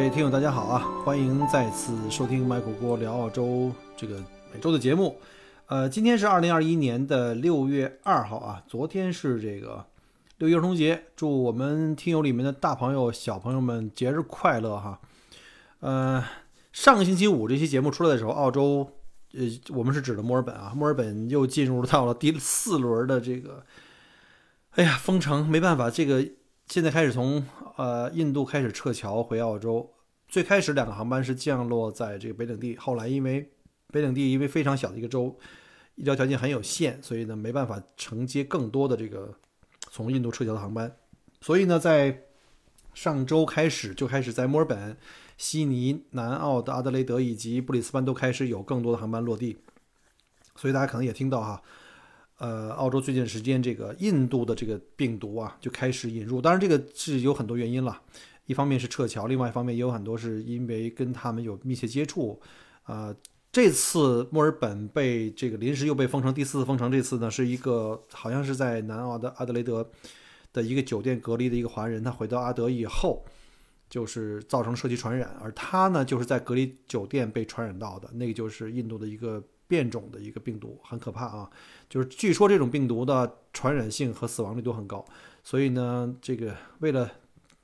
各位听友，大家好啊！欢迎再次收听麦果果聊澳洲这个每周的节目。呃，今天是二零二一年的六月二号啊，昨天是这个六一儿童节，祝我们听友里面的大朋友、小朋友们节日快乐哈！呃，上个星期五这期节目出来的时候，澳洲呃，我们是指的墨尔本啊，墨尔本又进入到了第四轮的这个，哎呀，封城，没办法，这个现在开始从。呃，印度开始撤侨回澳洲。最开始两个航班是降落在这个北领地，后来因为北领地因为非常小的一个州，医疗条件很有限，所以呢没办法承接更多的这个从印度撤侨的航班。所以呢，在上周开始就开始在墨尔本、悉尼、南澳的阿德雷德以及布里斯班都开始有更多的航班落地。所以大家可能也听到哈。呃，澳洲最近时间，这个印度的这个病毒啊，就开始引入。当然，这个是有很多原因了。一方面是撤侨，另外一方面也有很多是因为跟他们有密切接触。啊，这次墨尔本被这个临时又被封城，第四次封城。这次呢，是一个好像是在南澳的阿德雷德的一个酒店隔离的一个华人，他回到阿德以后，就是造成社区传染，而他呢，就是在隔离酒店被传染到的。那个就是印度的一个。变种的一个病毒很可怕啊，就是据说这种病毒的传染性和死亡率都很高，所以呢，这个为了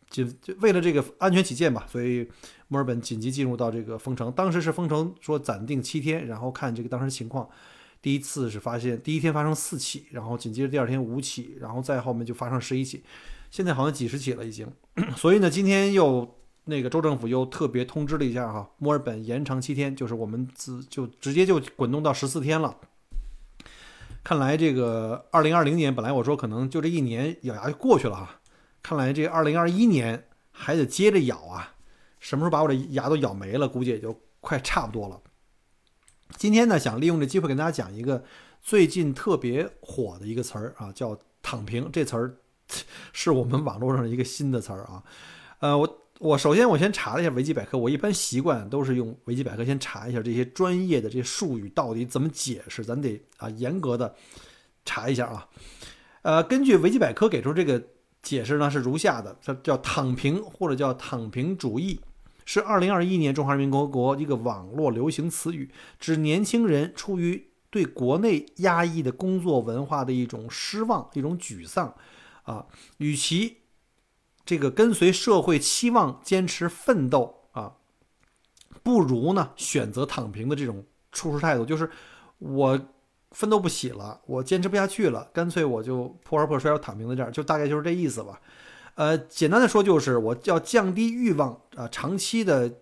紧为了这个安全起见吧，所以墨尔本紧急进入到这个封城。当时是封城说暂定七天，然后看这个当时情况。第一次是发现第一天发生四起，然后紧接着第二天五起，然后再后面就发生十一起，现在好像几十起了已经。所以呢，今天又。那个州政府又特别通知了一下哈，墨尔本延长七天，就是我们自就直接就滚动到十四天了。看来这个二零二零年本来我说可能就这一年咬牙就过去了哈，看来这二零二一年还得接着咬啊，什么时候把我的牙都咬没了，估计也就快差不多了。今天呢，想利用这机会跟大家讲一个最近特别火的一个词儿啊，叫“躺平”。这词儿是我们网络上的一个新的词儿啊，呃，我。我首先我先查了一下维基百科，我一般习惯都是用维基百科先查一下这些专业的这些术语到底怎么解释，咱得啊严格的查一下啊。呃，根据维基百科给出这个解释呢是如下的，它叫“躺平”或者叫“躺平主义”，是2021年中华人民共和国一个网络流行词语，指年轻人出于对国内压抑的工作文化的一种失望、一种沮丧啊，与其。这个跟随社会期望坚持奋斗啊，不如呢选择躺平的这种处事态度，就是我奋斗不起了，我坚持不下去了，干脆我就破罐破摔，要躺平在这儿，就大概就是这意思吧。呃，简单的说就是我要降低欲望啊，长期的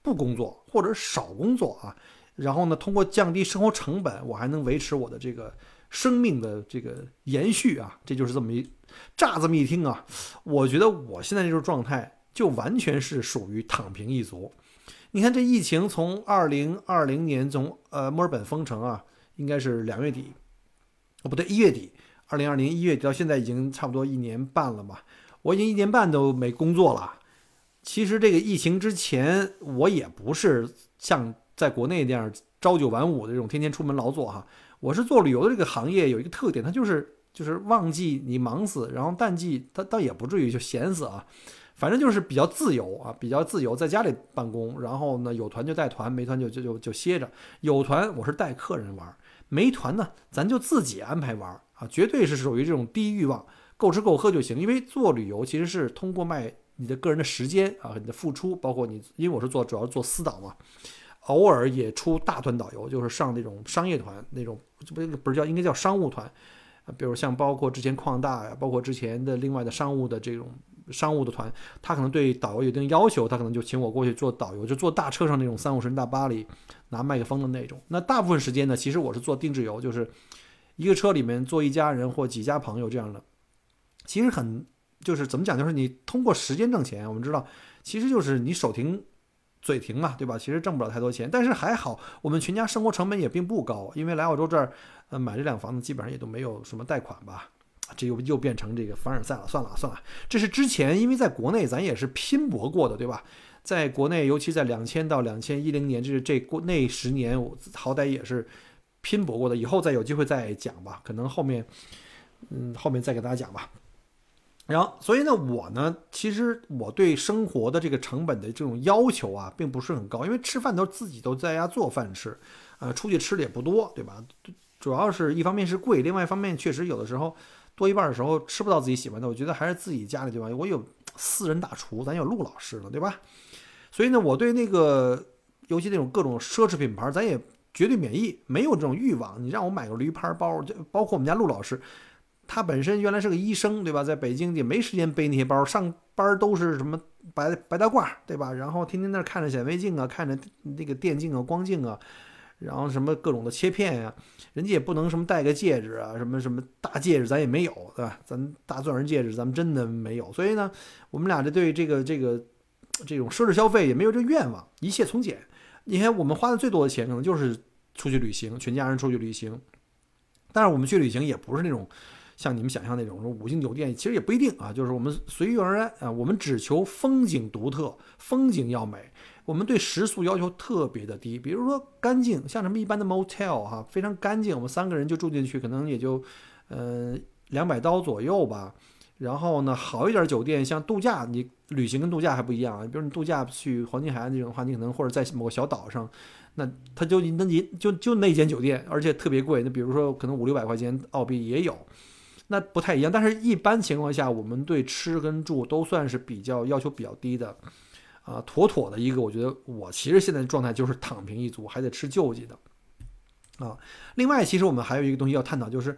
不工作或者少工作啊，然后呢，通过降低生活成本，我还能维持我的这个生命的这个延续啊，这就是这么一。乍这么一听啊，我觉得我现在这种状态就完全是属于躺平一族。你看这疫情从二零二零年从呃墨尔本封城啊，应该是两月底，哦不对一月底，二零二零一月底到现在已经差不多一年半了嘛。我已经一年半都没工作了。其实这个疫情之前，我也不是像在国内那样朝九晚五的这种天天出门劳作哈。我是做旅游的这个行业有一个特点，它就是。就是旺季你忙死，然后淡季它倒也不至于就闲死啊，反正就是比较自由啊，比较自由，在家里办公，然后呢有团就带团，没团就就就就歇着。有团我是带客人玩，没团呢咱就自己安排玩啊，绝对是属于这种低欲望，够吃够喝就行。因为做旅游其实是通过卖你的个人的时间啊，你的付出，包括你，因为我是做主要做私导嘛，偶尔也出大团导游，就是上那种商业团那种，不不是叫应该叫商务团。比如像包括之前矿大呀，包括之前的另外的商务的这种商务的团，他可能对导游有一定要求，他可能就请我过去做导游，就坐大车上那种三五十人大巴里拿麦克风的那种。那大部分时间呢，其实我是做定制游，就是一个车里面坐一家人或几家朋友这样的。其实很就是怎么讲，就是你通过时间挣钱。我们知道，其实就是你手停嘴停嘛，对吧？其实挣不了太多钱，但是还好，我们全家生活成本也并不高，因为来澳洲这儿，呃，买这辆房子基本上也都没有什么贷款吧。这又又变成这个凡尔赛了，算了算了，这是之前因为在国内咱也是拼搏过的，对吧？在国内，尤其在两千到两千一零年，这是这过那十年，我好歹也是拼搏过的。以后再有机会再讲吧，可能后面，嗯，后面再给大家讲吧。然后，所以呢，我呢，其实我对生活的这个成本的这种要求啊，并不是很高，因为吃饭都自己都在家做饭吃，呃，出去吃的也不多，对吧？主要是一方面是贵，另外一方面确实有的时候多一半的时候吃不到自己喜欢的，我觉得还是自己家里对吧？我有私人大厨，咱有陆老师呢，对吧？所以呢，我对那个尤其那种各种奢侈品牌，咱也绝对免疫，没有这种欲望。你让我买个驴牌包，就包括我们家陆老师。他本身原来是个医生，对吧？在北京也没时间背那些包，上班都是什么白白大褂，对吧？然后天天那看着显微镜啊，看着那个电镜啊、光镜啊，然后什么各种的切片呀，人家也不能什么戴个戒指啊，什么什么大戒指咱也没有，对吧？咱大钻石戒指咱们真的没有，所以呢，我们俩这对这个这个这种奢侈消费也没有这愿望，一切从简。你看我们花的最多的钱可能就是出去旅行，全家人出去旅行，但是我们去旅行也不是那种。像你们想象那种说五星酒店，其实也不一定啊。就是我们随遇而安啊，我们只求风景独特，风景要美。我们对食宿要求特别的低，比如说干净，像什么一般的 motel 哈，非常干净。我们三个人就住进去，可能也就呃两百刀左右吧。然后呢，好一点酒店，像度假，你旅行跟度假还不一样啊。比如你度假去黄金海岸这种的话，你可能或者在某个小岛上，那他就那你就就那间酒店，而且特别贵。那比如说可能五六百块钱澳币也有。那不太一样，但是一般情况下，我们对吃跟住都算是比较要求比较低的，啊，妥妥的一个。我觉得我其实现在状态就是躺平一族，还得吃救济的，啊。另外，其实我们还有一个东西要探讨，就是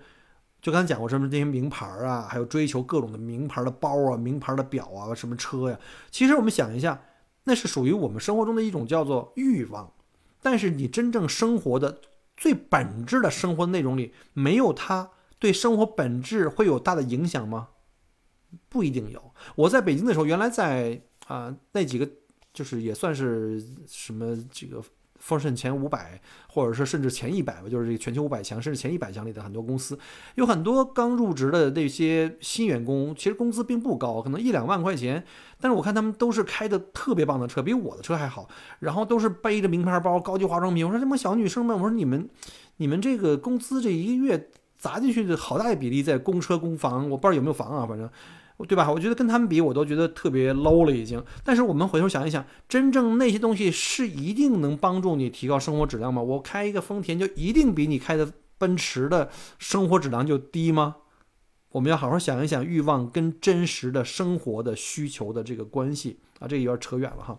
就刚才讲过什么这些名牌啊，还有追求各种的名牌的包啊、名牌的表啊、什么车呀。其实我们想一下，那是属于我们生活中的一种叫做欲望，但是你真正生活的最本质的生活内容里没有它。对生活本质会有大的影响吗？不一定有。我在北京的时候，原来在啊那几个就是也算是什么这个丰盛前五百，或者说甚至前一百吧，就是这个全球五百强，甚至前一百强里的很多公司，有很多刚入职的那些新员工，其实工资并不高，可能一两万块钱，但是我看他们都是开的特别棒的车，比我的车还好，然后都是背着名牌包、高级化妆品。我说这帮小女生们，我说你们你们这个工资这一个月。砸进去的好大一比例在公车、公房，我不知道有没有房啊，反正，对吧？我觉得跟他们比，我都觉得特别 low 了已经。但是我们回头想一想，真正那些东西是一定能帮助你提高生活质量吗？我开一个丰田就一定比你开的奔驰的生活质量就低吗？我们要好好想一想欲望跟真实的生活的需求的这个关系啊，这有点扯远了哈。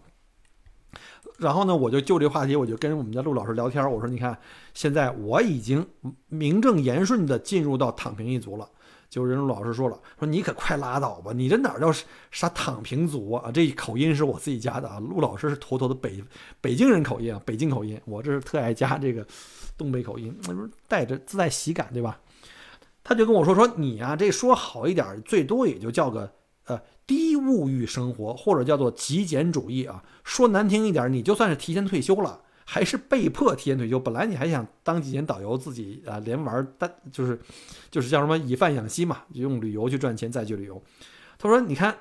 然后呢，我就就这话题，我就跟我们家陆老师聊天。我说：“你看，现在我已经名正言顺的进入到躺平一族了。”就人陆老师说了：“说你可快拉倒吧，你这哪叫啥躺平族啊？这口音是我自己加的啊。陆老师是妥妥的北北京人口音啊，北京口音。我这是特爱加这个东北口音，那不是带着自带喜感，对吧？”他就跟我说：“说你啊，这说好一点，最多也就叫个。”呃，低物欲生活，或者叫做极简主义啊。说难听一点，你就算是提前退休了，还是被迫提前退休。本来你还想当几年导游，自己啊连玩单，就是就是叫什么以贩养吸嘛，就用旅游去赚钱，再去旅游。他说：“你看，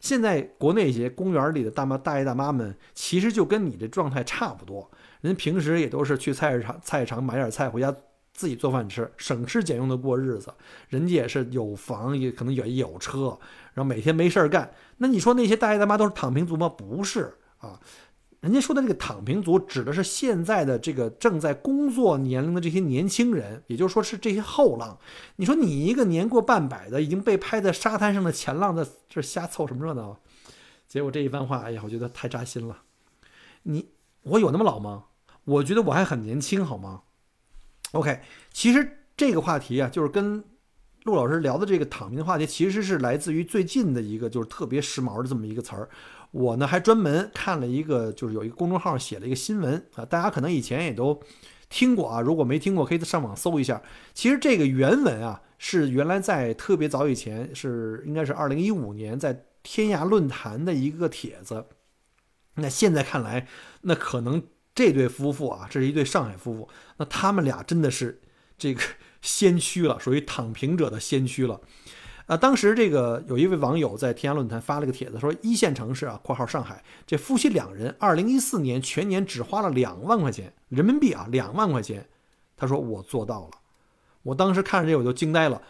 现在国内一些公园里的大妈、大爷大妈们，其实就跟你这状态差不多。人平时也都是去菜市场、菜市场买点菜回家。”自己做饭吃，省吃俭用的过日子，人家也是有房，也可能也有车，然后每天没事儿干。那你说那些大爷大妈都是躺平族吗？不是啊，人家说的这个躺平族，指的是现在的这个正在工作年龄的这些年轻人，也就是说是这些后浪。你说你一个年过半百的，已经被拍在沙滩上的前浪，在这瞎凑什么热闹？结果这一番话，哎呀，我觉得太扎心了。你我有那么老吗？我觉得我还很年轻，好吗？OK，其实这个话题啊，就是跟陆老师聊的这个躺平的话题，其实是来自于最近的一个就是特别时髦的这么一个词儿。我呢还专门看了一个，就是有一个公众号写了一个新闻啊，大家可能以前也都听过啊，如果没听过，可以上网搜一下。其实这个原文啊，是原来在特别早以前，是应该是二零一五年在天涯论坛的一个帖子那现在看来，那可能这对夫妇啊，这是一对上海夫妇，那他们俩真的是这个 先驱了，属于躺平者的先驱了。啊，当时这个有一位网友在天涯论坛发了个帖子，说一线城市啊（括号上海）这夫妻两人，二零一四年全年只花了两万块钱人民币啊，两万块钱。他说我做到了。我当时看着这我就惊呆了，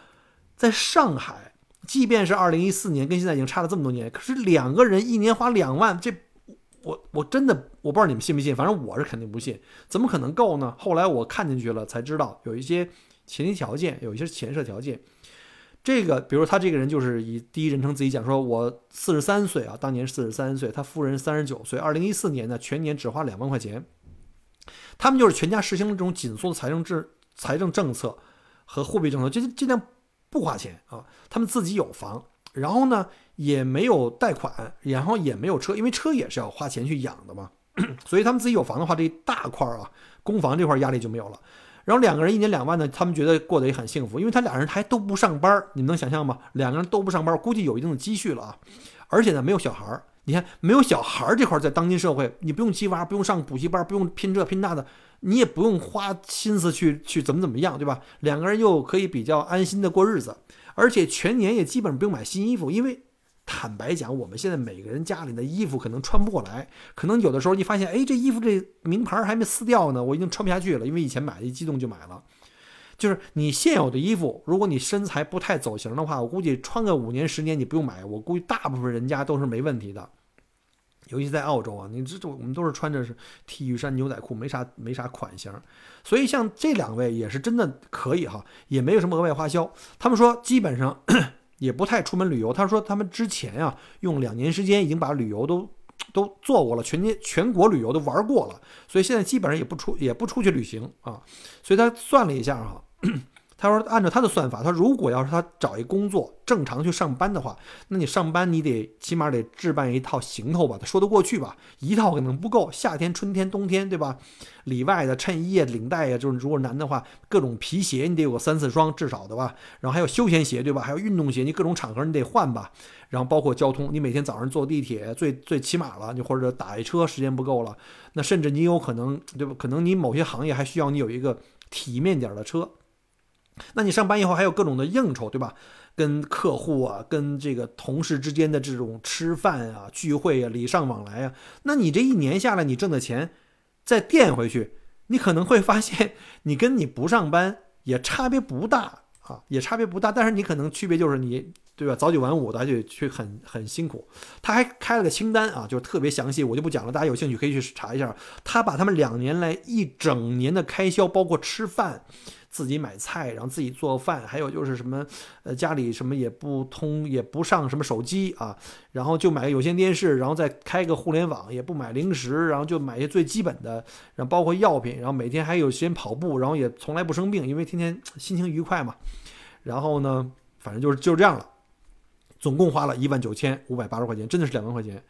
在上海，即便是二零一四年，跟现在已经差了这么多年，可是两个人一年花两万，这我我真的我不知道你们信不信，反正我是肯定不信，怎么可能够呢？后来我看进去了才知道，有一些前提条件，有一些前设条件。这个，比如他这个人就是以第一人称自己讲，说我四十三岁啊，当年四十三岁，他夫人三十九岁，二零一四年呢，全年只花两万块钱。他们就是全家实行了这种紧缩的财政制、财政政策和货币政策，就尽量不花钱啊。他们自己有房，然后呢也没有贷款，然后也没有车，因为车也是要花钱去养的嘛。所以他们自己有房的话，这一大块啊，公房这块压力就没有了。然后两个人一年两万呢，他们觉得过得也很幸福，因为他俩人还都不上班你能想象吗？两个人都不上班估计有一定的积蓄了啊，而且呢没有小孩儿。你看没有小孩儿这块，在当今社会，你不用鸡娃，不用上补习班，不用拼这拼那的，你也不用花心思去去怎么怎么样，对吧？两个人又可以比较安心的过日子，而且全年也基本不用买新衣服，因为。坦白讲，我们现在每个人家里的衣服可能穿不过来，可能有的时候你发现，哎，这衣服这名牌还没撕掉呢，我已经穿不下去了，因为以前买的一激动就买了。就是你现有的衣服，如果你身材不太走形的话，我估计穿个五年十年你不用买，我估计大部分人家都是没问题的。尤其在澳洲啊，你这这我们都是穿着是 T 恤衫牛仔裤，没啥没啥款型，所以像这两位也是真的可以哈，也没有什么额外花销。他们说基本上。也不太出门旅游。他说他们之前啊，用两年时间已经把旅游都都做过了，全年全国旅游都玩过了，所以现在基本上也不出也不出去旅行啊。所以他算了一下哈。他说：“按照他的算法，他如果要是他找一工作，正常去上班的话，那你上班你得起码得置办一套行头吧？他说得过去吧？一套可能不够，夏天、春天、冬天，对吧？里外的衬衣啊、领带呀，就是如果男的话，各种皮鞋你得有个三四双至少的吧？然后还有休闲鞋，对吧？还有运动鞋，你各种场合你得换吧？然后包括交通，你每天早上坐地铁最最起码了，你或者打一车时间不够了，那甚至你有可能，对吧？可能你某些行业还需要你有一个体面点的车。”那你上班以后还有各种的应酬，对吧？跟客户啊，跟这个同事之间的这种吃饭啊、聚会啊、礼尚往来啊，那你这一年下来，你挣的钱再垫回去，你可能会发现，你跟你不上班也差别不大啊，也差别不大。但是你可能区别就是你，对吧？早九晚五的，就去很很辛苦。他还开了个清单啊，就特别详细，我就不讲了，大家有兴趣可以去查一下。他把他们两年来一整年的开销，包括吃饭。自己买菜，然后自己做饭，还有就是什么，呃，家里什么也不通，也不上什么手机啊，然后就买个有线电视，然后再开个互联网，也不买零食，然后就买一些最基本的，然后包括药品，然后每天还有时间跑步，然后也从来不生病，因为天天 心情愉快嘛。然后呢，反正就是就这样了，总共花了一万九千五百八十块钱，真的是两万块钱。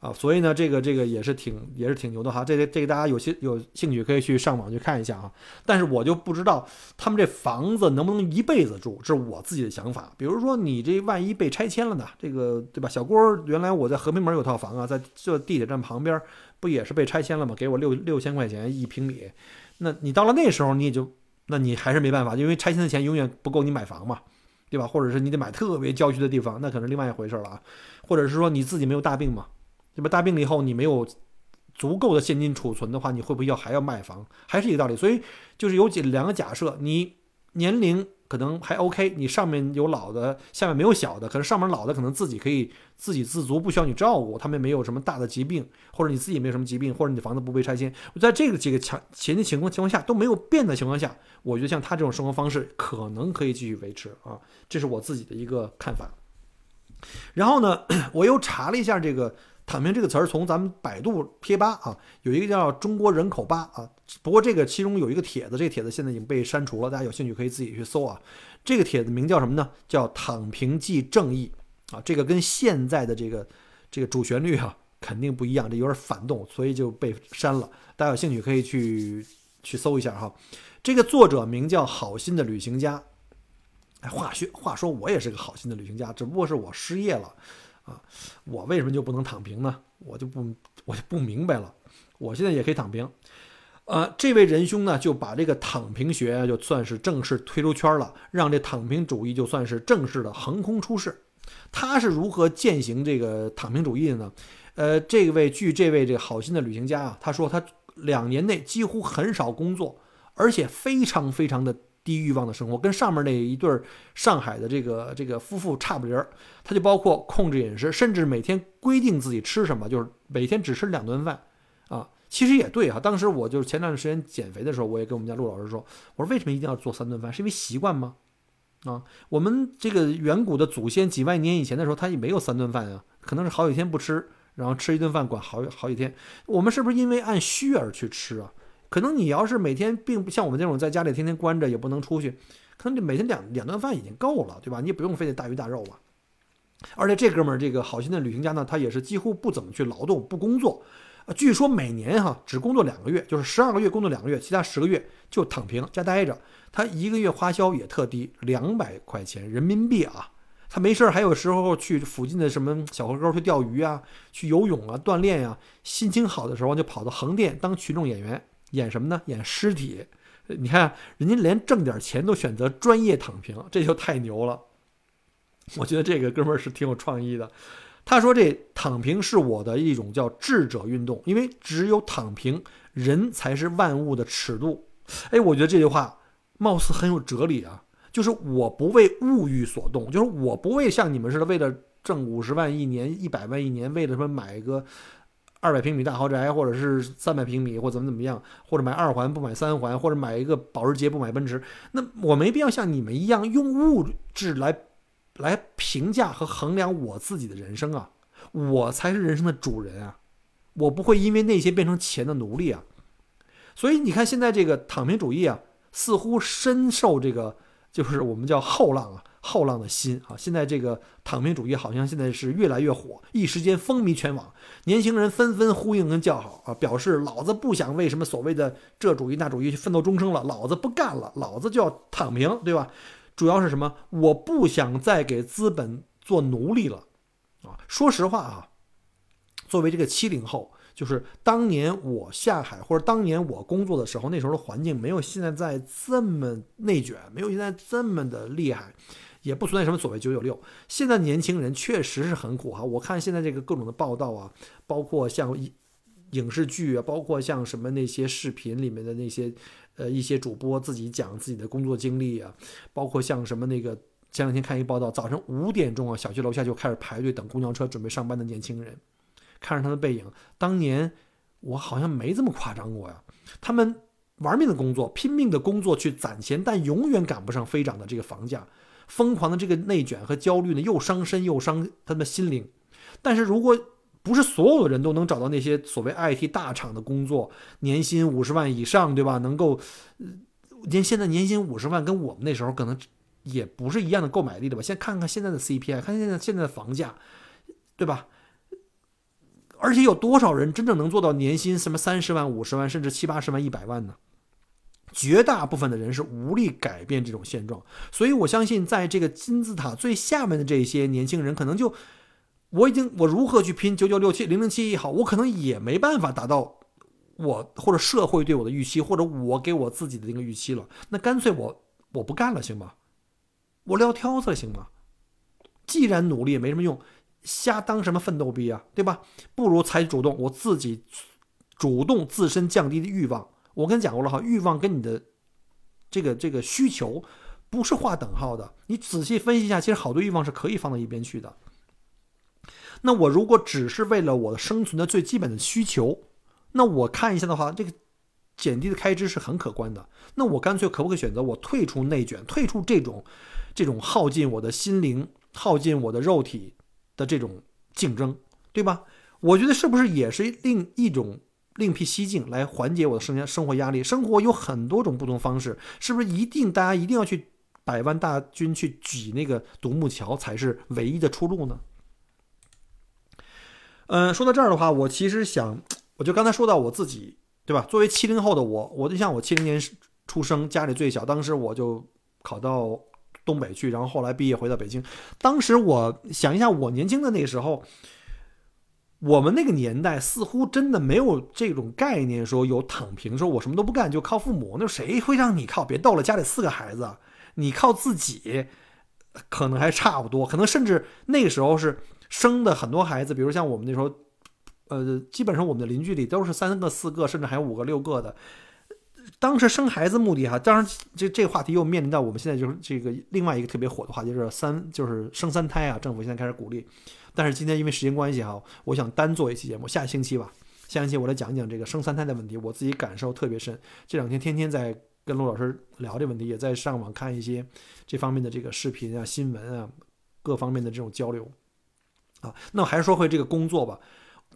啊，所以呢，这个这个也是挺也是挺牛的哈，这个这个大家有兴有兴趣可以去上网去看一下啊。但是我就不知道他们这房子能不能一辈子住，这是我自己的想法。比如说你这万一被拆迁了呢，这个对吧？小郭原来我在和平门有套房啊，在这地铁站旁边，不也是被拆迁了吗？给我六六千块钱一平米，那你到了那时候你也就，那你还是没办法，因为拆迁的钱永远不够你买房嘛，对吧？或者是你得买特别郊区的地方，那可能另外一回事了啊。或者是说你自己没有大病嘛？那么？大病了以后，你没有足够的现金储存的话，你会不会要还要卖房？还是一个道理。所以就是有几两个假设：你年龄可能还 OK，你上面有老的，下面没有小的。可能上面老的可能自己可以自给自足，不需要你照顾，他们没有什么大的疾病，或者你自己没有什么疾病，或者你的房子不被拆迁。在这个几个强前提情况情况下都没有变的情况下，我觉得像他这种生活方式可能可以继续维持啊，这是我自己的一个看法。然后呢，我又查了一下这个。躺平这个词儿从咱们百度贴吧啊，有一个叫中国人口吧啊，不过这个其中有一个帖子，这个帖子现在已经被删除了，大家有兴趣可以自己去搜啊。这个帖子名叫什么呢？叫“躺平即正义”啊，这个跟现在的这个这个主旋律啊肯定不一样，这有点反动，所以就被删了。大家有兴趣可以去去搜一下哈。这个作者名叫好心的旅行家。哎，话说话说，我也是个好心的旅行家，只不过是我失业了。啊。我为什么就不能躺平呢？我就不我就不明白了。我现在也可以躺平。呃，这位仁兄呢，就把这个躺平学就算是正式推出圈了，让这躺平主义就算是正式的横空出世。他是如何践行这个躺平主义的呢？呃，这位据这位这个好心的旅行家啊，他说他两年内几乎很少工作，而且非常非常的低欲望的生活，跟上面那一对上海的这个这个夫妇差不离儿。他就包括控制饮食，甚至每天规定自己吃什么，就是每天只吃两顿饭啊。其实也对哈，当时我就是前段时间减肥的时候，我也跟我们家陆老师说，我说为什么一定要做三顿饭？是因为习惯吗？啊，我们这个远古的祖先几万年以前的时候，他也没有三顿饭啊，可能是好几天不吃，然后吃一顿饭管好好几天。我们是不是因为按需而去吃啊？可能你要是每天并不像我们这种在家里天天关着也不能出去，可能就每天两两顿饭已经够了，对吧？你也不用非得大鱼大肉吧。而且这哥们儿这个好心的旅行家呢，他也是几乎不怎么去劳动，不工作。据说每年哈只工作两个月，就是十二个月工作两个月，其他十个月就躺平家待着。他一个月花销也特低，两百块钱人民币啊。他没事儿还有时候去附近的什么小河沟去钓鱼啊，去游泳啊，锻炼呀。心情好的时候就跑到横店当群众演员，演什么呢？演尸体。你看人家连挣点钱都选择专业躺平，这就太牛了。我觉得这个哥们儿是挺有创意的。他说：“这躺平是我的一种叫智者运动，因为只有躺平，人才是万物的尺度。”哎，我觉得这句话貌似很有哲理啊！就是我不为物欲所动，就是我不为像你们似的为了挣五十万一年、一百万一年，为了什么买一个二百平米大豪宅，或者是三百平米，或怎么怎么样，或者买二环不买三环，或者买一个保时捷不买奔驰。那我没必要像你们一样用物质来。来评价和衡量我自己的人生啊，我才是人生的主人啊，我不会因为那些变成钱的奴隶啊。所以你看，现在这个躺平主义啊，似乎深受这个就是我们叫后浪啊，后浪的心啊。现在这个躺平主义好像现在是越来越火，一时间风靡全网，年轻人纷纷呼应跟叫好啊，表示老子不想为什么所谓的这主义那主义去奋斗终生了，老子不干了，老子就要躺平，对吧？主要是什么？我不想再给资本做奴隶了，啊，说实话啊，作为这个七零后，就是当年我下海或者当年我工作的时候，那时候的环境没有现在在这么内卷，没有现在这么的厉害，也不存在什么所谓九九六。现在年轻人确实是很苦哈，我看现在这个各种的报道啊，包括像影视剧啊，包括像什么那些视频里面的那些。呃，一些主播自己讲自己的工作经历啊，包括像什么那个前两天看一个报道，早晨五点钟啊，小区楼下就开始排队等公交车准备上班的年轻人，看着他的背影，当年我好像没这么夸张过呀。他们玩命的工作，拼命的工作去攒钱，但永远赶不上飞涨的这个房价，疯狂的这个内卷和焦虑呢，又伤身又伤他们的心灵。但是如果不是所有的人都能找到那些所谓 IT 大厂的工作，年薪五十万以上，对吧？能够，年现在年薪五十万，跟我们那时候可能也不是一样的购买力的吧？先看看现在的 CPI，看现在现在的房价，对吧？而且有多少人真正能做到年薪什么三十万、五十万，甚至七八十万、一百万呢？绝大部分的人是无力改变这种现状，所以我相信，在这个金字塔最下面的这些年轻人，可能就。我已经，我如何去拼九九六七零零七也好，我可能也没办法达到我或者社会对我的预期，或者我给我自己的那个预期了。那干脆我我不干了，行吗？我撂挑子了，行吗？既然努力也没什么用，瞎当什么奋斗逼啊，对吧？不如采取主动，我自己主动自身降低的欲望。我跟你讲过了哈，欲望跟你的这个这个需求不是划等号的。你仔细分析一下，其实好多欲望是可以放到一边去的。那我如果只是为了我的生存的最基本的需求，那我看一下的话，这个减低的开支是很可观的。那我干脆可不可以选择我退出内卷，退出这种这种耗尽我的心灵、耗尽我的肉体的这种竞争，对吧？我觉得是不是也是另一种另辟蹊径来缓解我的生生活压力？生活有很多种不同方式，是不是一定大家一定要去百万大军去挤那个独木桥才是唯一的出路呢？嗯，说到这儿的话，我其实想，我就刚才说到我自己，对吧？作为七零后的我，我就像我七零年出生，家里最小，当时我就考到东北去，然后后来毕业回到北京。当时我想一下，我年轻的那时候，我们那个年代似乎真的没有这种概念，说有躺平，说我什么都不干就靠父母。那谁会让你靠？别逗了，家里四个孩子，你靠自己，可能还差不多，可能甚至那个时候是生的很多孩子，比如像我们那时候。呃，基本上我们的邻居里都是三个、四个，甚至还有五个、六个的。当时生孩子目的哈，当然这这话题又面临到我们现在就是这个另外一个特别火的话题，就是三就是生三胎啊。政府现在开始鼓励，但是今天因为时间关系哈，我想单做一期节目，下星期吧，下星期我来讲讲这个生三胎的问题，我自己感受特别深。这两天天天在跟陆老师聊这问题，也在上网看一些这方面的这个视频啊、新闻啊，各方面的这种交流啊。那我还是说回这个工作吧。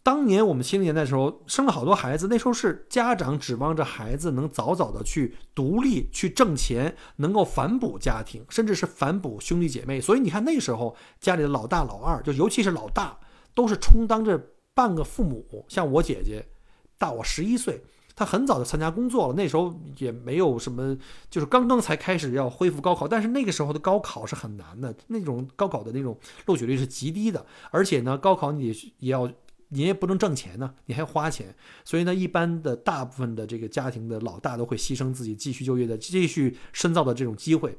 当年我们七零年代的时候，生了好多孩子，那时候是家长指望着孩子能早早的去独立、去挣钱，能够反哺家庭，甚至是反哺兄弟姐妹。所以你看那时候家里的老大、老二，就尤其是老大，都是充当着半个父母。像我姐姐，大我十一岁，她很早就参加工作了。那时候也没有什么，就是刚刚才开始要恢复高考，但是那个时候的高考是很难的，那种高考的那种录取率是极低的，而且呢，高考你也要。你也不能挣钱呢，你还花钱，所以呢，一般的大部分的这个家庭的老大都会牺牲自己继续就业的、继续深造的这种机会。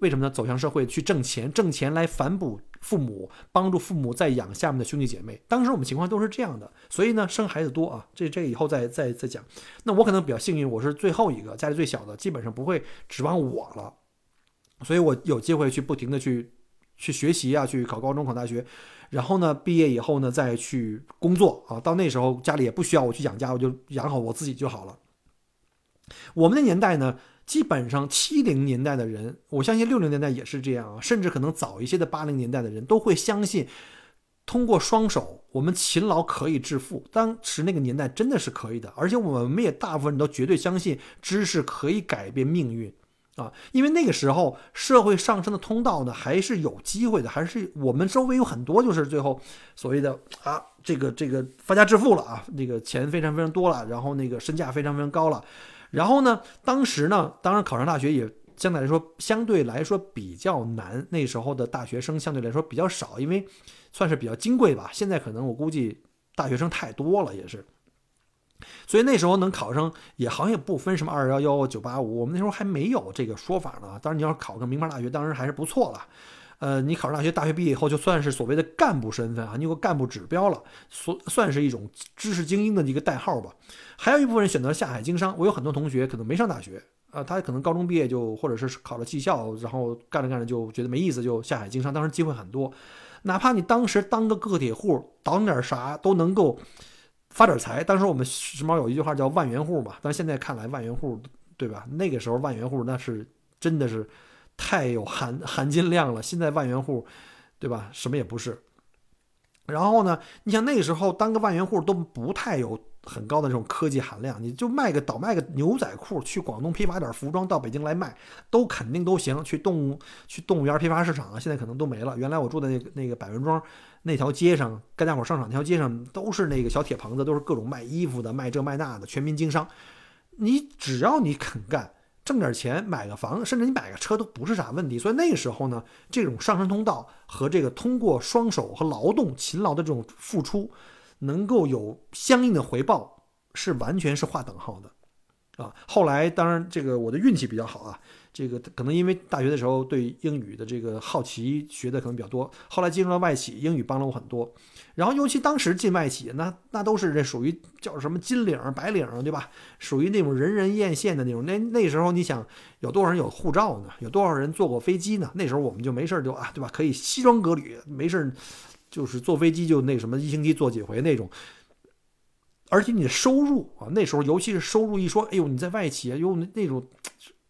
为什么呢？走向社会去挣钱，挣钱来反哺父母，帮助父母再养下面的兄弟姐妹。当时我们情况都是这样的，所以呢，生孩子多啊，这这以后再再再讲。那我可能比较幸运，我是最后一个，家里最小的，基本上不会指望我了，所以我有机会去不停的去去学习啊，去考高中、考大学。然后呢，毕业以后呢，再去工作啊。到那时候家里也不需要我去养家，我就养好我自己就好了。我们的年代呢，基本上七零年代的人，我相信六零年代也是这样啊，甚至可能早一些的八零年代的人都会相信，通过双手，我们勤劳可以致富。当时那个年代真的是可以的，而且我们也大部分人都绝对相信知识可以改变命运。啊，因为那个时候社会上升的通道呢，还是有机会的，还是我们周围有很多就是最后所谓的啊，这个这个发家致富了啊，那个钱非常非常多了，然后那个身价非常非常高了，然后呢，当时呢，当然考上大学也相对来说相对来说比较难，那时候的大学生相对来说比较少，因为算是比较金贵吧，现在可能我估计大学生太多了，也是。所以那时候能考上也好像也不分什么二幺幺九八五，我们那时候还没有这个说法呢。当然你要考个名牌大学，当然还是不错了。呃，你考上大学，大学毕业以后就算是所谓的干部身份啊，你有个干部指标了，所算是一种知识精英的一个代号吧。还有一部分人选择下海经商，我有很多同学可能没上大学啊，他可能高中毕业就或者是考了技校，然后干着干着就觉得没意思，就下海经商。当时机会很多，哪怕你当时当个个体户，倒点啥都能够。发点财，当时我们时髦有一句话叫“万元户”嘛，但现在看来万元户，对吧？那个时候万元户那是真的是太有含 含金量了。现在万元户，对吧？什么也不是。然后呢，你像那个时候当个万元户都不太有很高的这种科技含量，你就卖个倒卖个牛仔裤，去广东批发点服装到北京来卖，都肯定都行。去动物去动物园批发市场啊，现在可能都没了。原来我住的那个那个百元庄。那条街上，干家伙上场那条街上都是那个小铁棚子，都是各种卖衣服的、卖这卖那的，全民经商。你只要你肯干，挣点钱，买个房，甚至你买个车都不是啥问题。所以那个时候呢，这种上升通道和这个通过双手和劳动、勤劳的这种付出，能够有相应的回报，是完全是划等号的。啊，后来当然这个我的运气比较好啊。这个可能因为大学的时候对英语的这个好奇，学的可能比较多。后来进入了外企，英语帮了我很多。然后尤其当时进外企，那那都是这属于叫什么金领、白领，对吧？属于那种人人艳羡的那种。那那时候你想有多少人有护照呢？有多少人坐过飞机呢？那时候我们就没事就啊，对吧？可以西装革履，没事就是坐飞机就那什么一星期坐几回那种。而且你的收入啊，那时候尤其是收入一说，哎呦你在外企啊，有那种。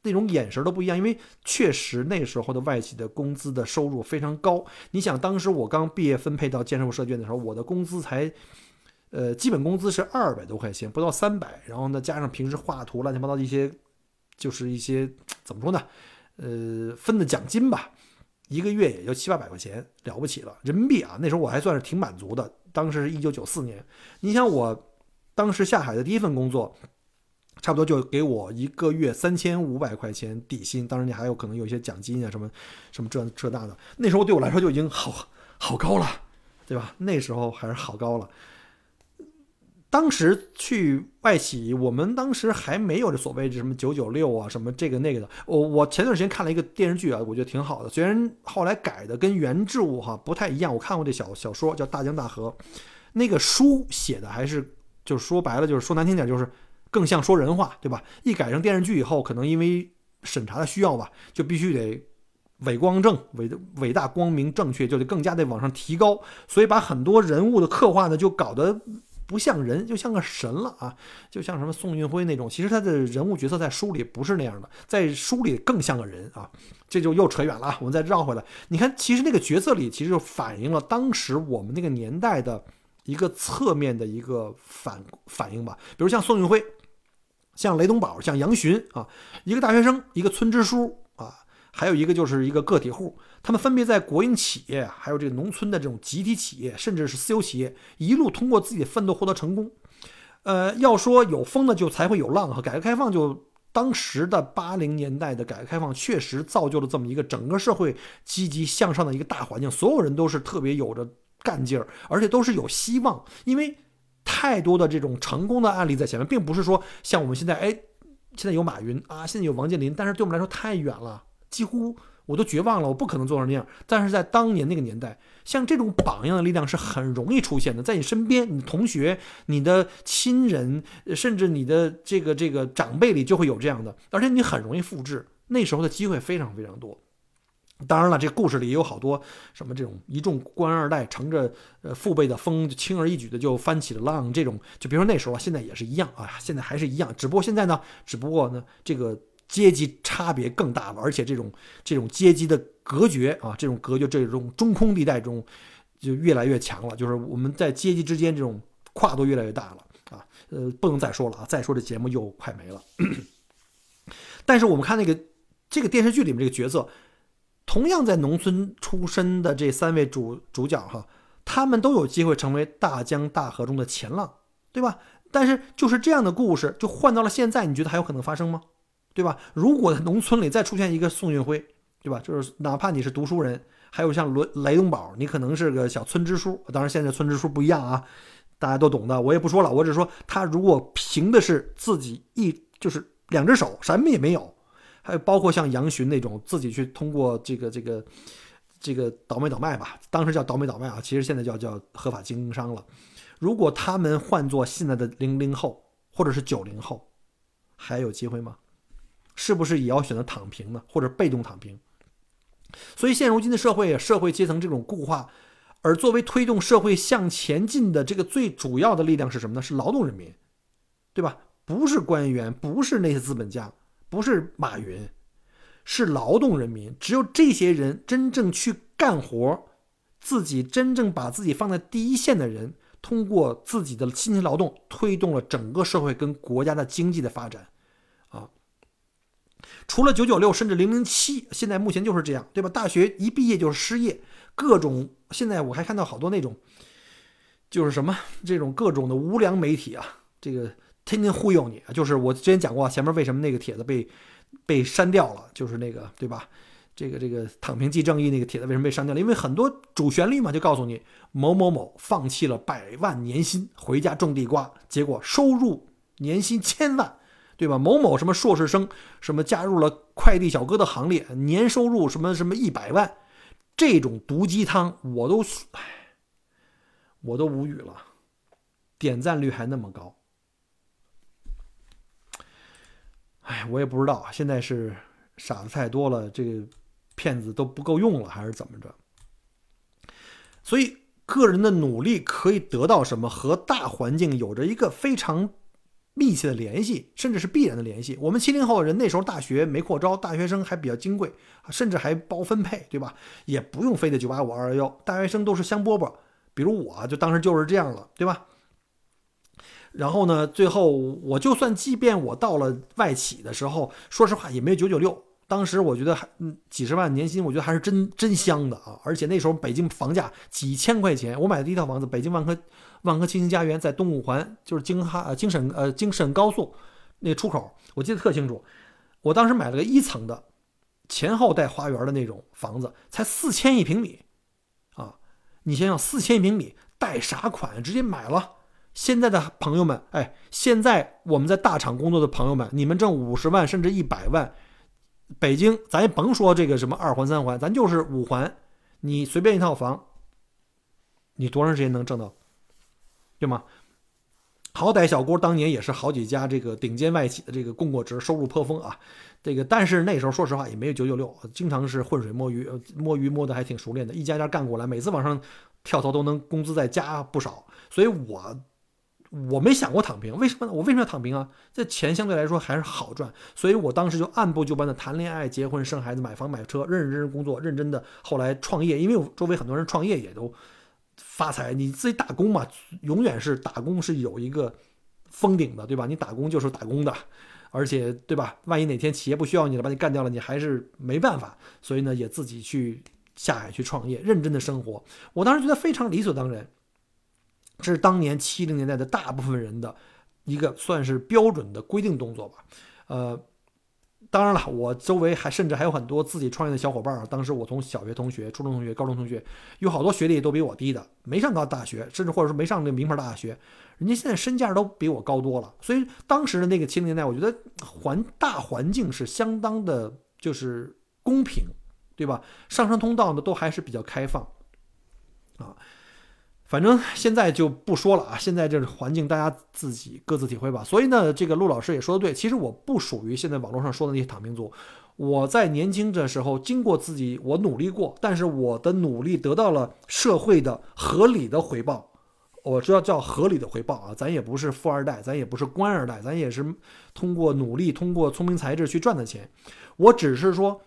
那种眼神都不一样，因为确实那时候的外企的工资的收入非常高。你想，当时我刚毕业分配到建设部设计院的时候，我的工资才，呃，基本工资是二百多块钱，不到三百。然后呢，加上平时画图乱七八糟的一些，就是一些怎么说呢，呃，分的奖金吧，一个月也就七八百块钱，了不起了，人民币啊，那时候我还算是挺满足的。当时是一九九四年，你想我当时下海的第一份工作。差不多就给我一个月三千五百块钱底薪，当然你还有可能有一些奖金啊，什么什么这这那的。那时候对我来说就已经好好高了，对吧？那时候还是好高了。当时去外企，我们当时还没有这所谓的什么九九六啊，什么这个那个的。我我前段时间看了一个电视剧啊，我觉得挺好的，虽然后来改的跟原著哈不太一样。我看过这小小说叫《大江大河》，那个书写的还是就是说白了就是说难听点就是更像说人话，对吧？一改成电视剧以后，可能因为审查的需要吧，就必须得伟光正、伟伟大、光明、正确，就得更加得往上提高，所以把很多人物的刻画呢就搞得。不像人，就像个神了啊！就像什么宋运辉那种，其实他的人物角色在书里不是那样的，在书里更像个人啊！这就又扯远了，我们再绕回来。你看，其实那个角色里，其实就反映了当时我们那个年代的一个侧面的一个反反应吧。比如像宋运辉，像雷东宝，像杨巡啊，一个大学生，一个村支书啊，还有一个就是一个个体户。他们分别在国营企业，还有这个农村的这种集体企业，甚至是私有企业，一路通过自己的奋斗获得成功。呃，要说有风呢，就才会有浪。和改革开放，就当时的八零年代的改革开放，确实造就了这么一个整个社会积极向上的一个大环境。所有人都是特别有着干劲儿，而且都是有希望。因为太多的这种成功的案例在前面，并不是说像我们现在，哎，现在有马云啊，现在有王健林，但是对我们来说太远了，几乎。我都绝望了，我不可能做成那样。但是在当年那个年代，像这种榜样的力量是很容易出现的，在你身边，你同学、你的亲人，甚至你的这个这个长辈里就会有这样的，而且你很容易复制。那时候的机会非常非常多。当然了，这故事里也有好多什么这种一众官二代乘着呃父辈的风，轻而易举的就翻起了浪。这种就比如说那时候啊，现在也是一样啊，现在还是一样。只不过现在呢，只不过呢，这个。阶级差别更大了，而且这种这种阶级的隔绝啊，这种隔绝这种中空地带中就越来越强了。就是我们在阶级之间这种跨度越来越大了啊。呃，不能再说了啊，再说这节目又快没了。但是我们看那个这个电视剧里面这个角色，同样在农村出身的这三位主主角哈，他们都有机会成为大江大河中的前浪，对吧？但是就是这样的故事，就换到了现在，你觉得还有可能发生吗？对吧？如果农村里再出现一个宋运辉，对吧？就是哪怕你是读书人，还有像雷雷东宝，你可能是个小村支书。当然，现在村支书不一样啊，大家都懂的，我也不说了。我只说，他如果凭的是自己一就是两只手，什么也没有，还有包括像杨巡那种自己去通过这个这个这个倒卖倒卖吧，当时叫倒卖倒卖啊，其实现在叫叫合法经营商了。如果他们换做现在的零零后或者是九零后，还有机会吗？是不是也要选择躺平呢，或者被动躺平？所以现如今的社会，社会阶层这种固化，而作为推动社会向前进的这个最主要的力量是什么呢？是劳动人民，对吧？不是官员，不是那些资本家，不是马云，是劳动人民。只有这些人真正去干活，自己真正把自己放在第一线的人，通过自己的辛勤劳动，推动了整个社会跟国家的经济的发展。啊除了九九六，甚至零零七，现在目前就是这样，对吧？大学一毕业就是失业，各种现在我还看到好多那种，就是什么这种各种的无良媒体啊，这个天天忽悠你。就是我之前讲过，前面为什么那个帖子被被删掉了，就是那个对吧？这个这个躺平即正义那个帖子为什么被删掉了？因为很多主旋律嘛，就告诉你某某某放弃了百万年薪回家种地瓜，结果收入年薪千万。对吧？某某什么硕士生，什么加入了快递小哥的行列，年收入什么什么一百万，这种毒鸡汤我都，唉，我都无语了，点赞率还那么高，哎，我也不知道现在是傻子太多了，这个骗子都不够用了，还是怎么着？所以个人的努力可以得到什么，和大环境有着一个非常。密切的联系，甚至是必然的联系。我们七零后人那时候大学没扩招，大学生还比较金贵，甚至还包分配，对吧？也不用非得九八五二幺幺，大学生都是香饽饽。比如我就当时就是这样了，对吧？然后呢，最后我就算即便我到了外企的时候，说实话也没有九九六。当时我觉得还嗯几十万年薪，我觉得还是真真香的啊！而且那时候北京房价几千块钱，我买的第一套房子，北京万科万科青星家园在东五环，就是京哈呃京沈呃京沈高速，那出口，我记得特清楚。我当时买了个一层的，前后带花园的那种房子，才四千一平米，啊，你想想四千一平米，贷啥款直接买了。现在的朋友们，哎，现在我们在大厂工作的朋友们，你们挣五十万甚至一百万，北京咱也甭说这个什么二环三环，咱就是五环，你随便一套房，你多长时间能挣到，对吗？好歹小郭当年也是好几家这个顶尖外企的这个供过职，收入颇丰啊。这个但是那时候说实话也没有九九六，经常是浑水摸鱼，摸鱼摸得还挺熟练的，一家家干过来，每次往上跳槽都能工资再加不少。所以我我没想过躺平，为什么呢？我为什么要躺平啊？这钱相对来说还是好赚，所以我当时就按部就班的谈恋爱、结婚、生孩子、买房买车，认认真真工作，认真的后来创业，因为我周围很多人创业也都。发财，你自己打工嘛，永远是打工是有一个封顶的，对吧？你打工就是打工的，而且对吧？万一哪天企业不需要你了，把你干掉了，你还是没办法。所以呢，也自己去下海去创业，认真的生活。我当时觉得非常理所当然，这是当年七零年代的大部分人的一个算是标准的规定动作吧，呃。当然了，我周围还甚至还有很多自己创业的小伙伴儿。当时我从小学同学、初中同学、高中同学，有好多学历都比我低的，没上到大学，甚至或者说没上这名牌大学，人家现在身价都比我高多了。所以当时的那个七零年代，我觉得环大环境是相当的，就是公平，对吧？上升通道呢都还是比较开放，啊。反正现在就不说了啊，现在这个环境大家自己各自体会吧。所以呢，这个陆老师也说的对，其实我不属于现在网络上说的那些躺平族。我在年轻的时候经过自己，我努力过，但是我的努力得到了社会的合理的回报。我知道叫合理的回报啊，咱也不是富二代，咱也不是官二代，咱也是通过努力、通过聪明才智去赚的钱。我只是说。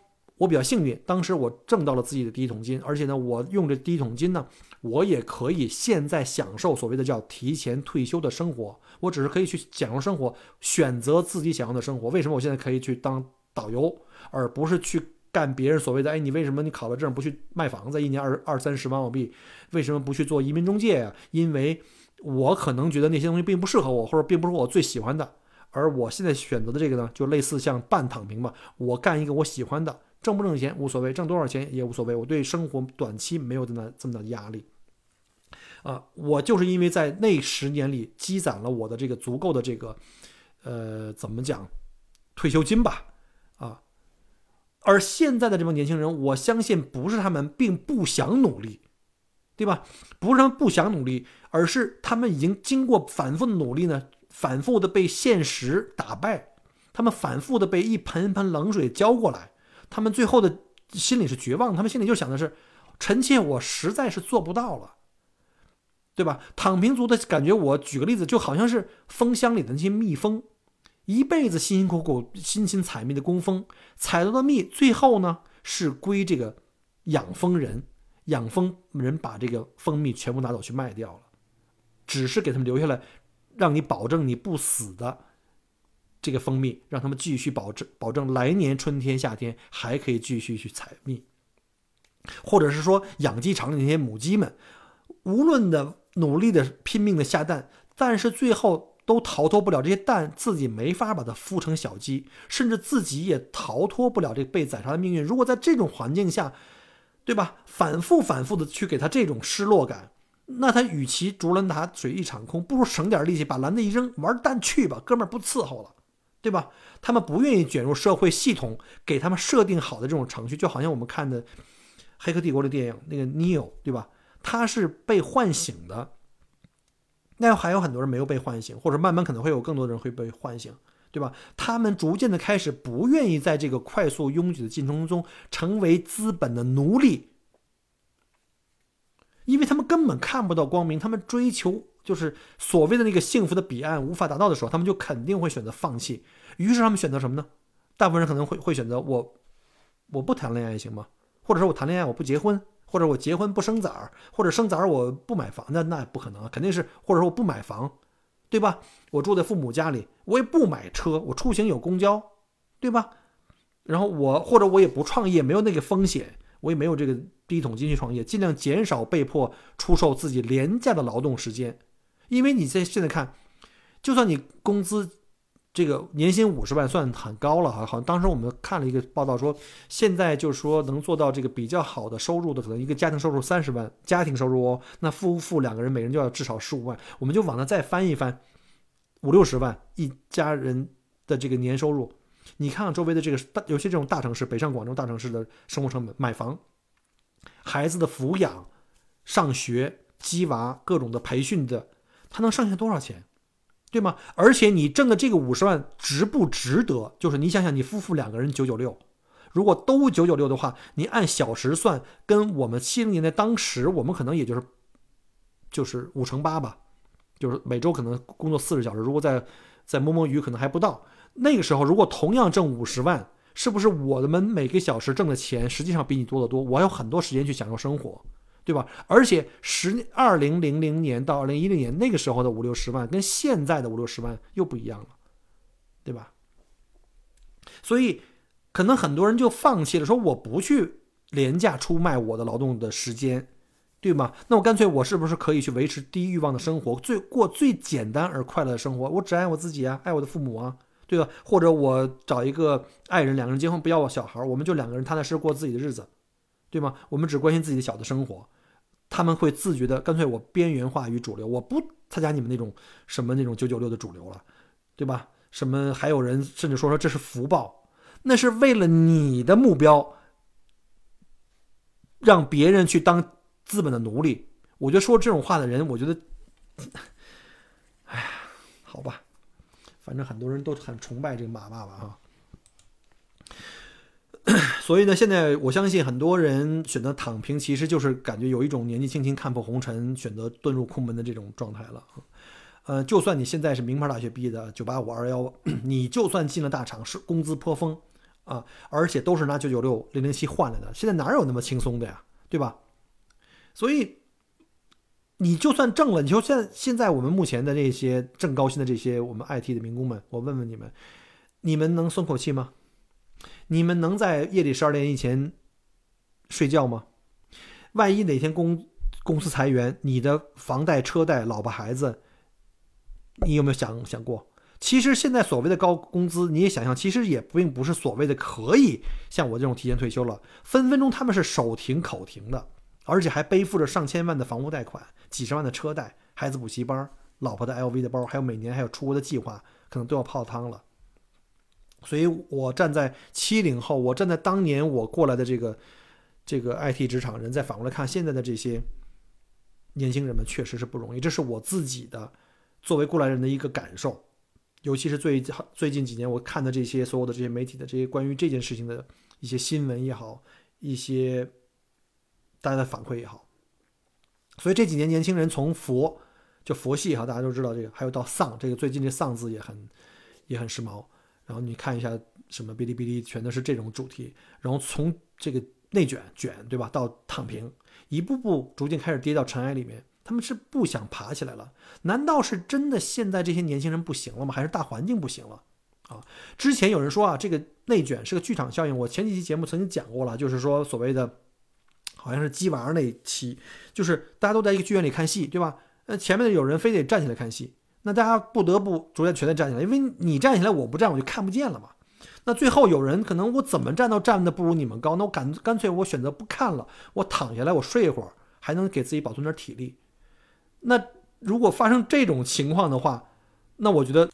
我比较幸运，当时我挣到了自己的第一桶金，而且呢，我用这第一桶金呢，我也可以现在享受所谓的叫提前退休的生活。我只是可以去享受生活，选择自己想要的生活。为什么我现在可以去当导游，而不是去干别人所谓的？哎，你为什么你考了证不去卖房子，一年二二三十万澳币？为什么不去做移民中介呀？因为我可能觉得那些东西并不适合我，或者并不是我最喜欢的。而我现在选择的这个呢，就类似像半躺平吧，我干一个我喜欢的。挣不挣钱无所谓，挣多少钱也无所谓。我对生活短期没有这么这么大的压力，啊，我就是因为在那十年里积攒了我的这个足够的这个，呃，怎么讲，退休金吧，啊，而现在的这帮年轻人，我相信不是他们并不想努力，对吧？不是他们不想努力，而是他们已经经过反复的努力呢，反复的被现实打败，他们反复的被一盆盆冷水浇过来。他们最后的心里是绝望，他们心里就想的是：臣妾我实在是做不到了，对吧？躺平族的感觉，我举个例子，就好像是蜂箱里的那些蜜蜂，一辈子辛辛苦苦、辛勤采蜜的工蜂，采到的蜜，最后呢是归这个养蜂人，养蜂人把这个蜂蜜全部拿走去卖掉了，只是给他们留下来，让你保证你不死的。这个蜂蜜让他们继续保证，保证来年春天、夏天还可以继续去采蜜，或者是说养鸡场里那些母鸡们，无论的努力的拼命的下蛋，但是最后都逃脱不了这些蛋，自己没法把它孵成小鸡，甚至自己也逃脱不了这被宰杀的命运。如果在这种环境下，对吧？反复反复的去给他这种失落感，那他与其竹篮打水一场空，不如省点力气把篮子一扔，玩蛋去吧，哥们儿不伺候了。对吧？他们不愿意卷入社会系统给他们设定好的这种程序，就好像我们看的《黑客帝国》的电影那个 Neo，对吧？他是被唤醒的，那还有很多人没有被唤醒，或者慢慢可能会有更多人会被唤醒，对吧？他们逐渐的开始不愿意在这个快速拥挤的进程中成为资本的奴隶，因为他们根本看不到光明，他们追求。就是所谓的那个幸福的彼岸无法达到的时候，他们就肯定会选择放弃。于是他们选择什么呢？大部分人可能会会选择我，我不谈恋爱行吗？或者说我谈恋爱我不结婚，或者我结婚不生崽儿，或者生崽儿我不买房，那那不可能，肯定是或者说我不买房，对吧？我住在父母家里，我也不买车，我出行有公交，对吧？然后我或者我也不创业，没有那个风险，我也没有这个第一桶金去创业，尽量减少被迫出售自己廉价的劳动时间。因为你在现在看，就算你工资这个年薪五十万算很高了哈，好像当时我们看了一个报道说，现在就是说能做到这个比较好的收入的，可能一个家庭收入三十万，家庭收入哦，那夫妇两个人每人就要至少十五万，我们就往那再翻一翻，五六十万一家人的这个年收入，你看看周围的这个大，尤其这种大城市，北上广这种大城市的生活成本，买房、孩子的抚养、上学、鸡娃各种的培训的，他能剩下多少钱？对吗？而且你挣的这个五十万值不值得？就是你想想，你夫妇两个人九九六，如果都九九六的话，你按小时算，跟我们七零年代当时，我们可能也就是就是五乘八吧，就是每周可能工作四十小时。如果在在摸摸鱼，可能还不到。那个时候，如果同样挣五十万，是不是我们每个小时挣的钱实际上比你多得多？我还有很多时间去享受生活。对吧？而且十二零零零年到二零一零年那个时候的五六十万，跟现在的五六十万又不一样了，对吧？所以可能很多人就放弃了，说我不去廉价出卖我的劳动的时间，对吗？那我干脆我是不是可以去维持低欲望的生活，最过最简单而快乐的生活？我只爱我自己啊，爱我的父母啊，对吧？或者我找一个爱人，两个人结婚不要我小孩，我们就两个人踏踏实实过自己的日子。对吗？我们只关心自己的小的生活，他们会自觉的，干脆我边缘化于主流，我不参加你们那种什么那种九九六的主流了，对吧？什么还有人甚至说说这是福报，那是为了你的目标，让别人去当资本的奴隶。我觉得说这种话的人，我觉得，哎呀，好吧，反正很多人都很崇拜这个马爸爸啊。所以呢，现在我相信很多人选择躺平，其实就是感觉有一种年纪轻轻看破红尘，选择遁入空门的这种状态了。呃，就算你现在是名牌大学毕业的九八五二幺，你就算进了大厂，是工资颇丰啊，而且都是拿九九六零零七换来的，现在哪有那么轻松的呀，对吧？所以你就算挣了，你说现在现在我们目前的那些挣高薪的这些我们 IT 的民工们，我问问你们，你们能松口气吗？你们能在夜里十二点以前睡觉吗？万一哪天公公司裁员，你的房贷、车贷、老婆孩子，你有没有想想过？其实现在所谓的高工资，你也想想，其实也并不是所谓的可以像我这种提前退休了，分分钟他们是手停口停的，而且还背负着上千万的房屋贷款、几十万的车贷、孩子补习班、老婆的 LV 的包，还有每年还有出国的计划，可能都要泡汤了。所以我站在七零后，我站在当年我过来的这个这个 IT 职场人，再反过来看现在的这些年轻人们，确实是不容易。这是我自己的作为过来人的一个感受，尤其是最最近几年我看的这些所有的这些媒体的这些关于这件事情的一些新闻也好，一些大家的反馈也好。所以这几年年轻人从佛就佛系哈，大家都知道这个，还有到丧，这个最近这丧字也很也很时髦。然后你看一下什么哔哩哔哩，全都是这种主题。然后从这个内卷卷，对吧，到躺平，一步步逐渐开始跌到尘埃里面。他们是不想爬起来了？难道是真的现在这些年轻人不行了吗？还是大环境不行了？啊，之前有人说啊，这个内卷是个剧场效应。我前几期节目曾经讲过了，就是说所谓的，好像是鸡娃那一期，就是大家都在一个剧院里看戏，对吧？那前面的有人非得站起来看戏。那大家不得不逐渐全在站起来，因为你站起来，我不站，我就看不见了嘛。那最后有人可能我怎么站都站的不如你们高，那我干干脆我选择不看了，我躺下来，我睡一会儿，还能给自己保存点体力。那如果发生这种情况的话，那我觉得，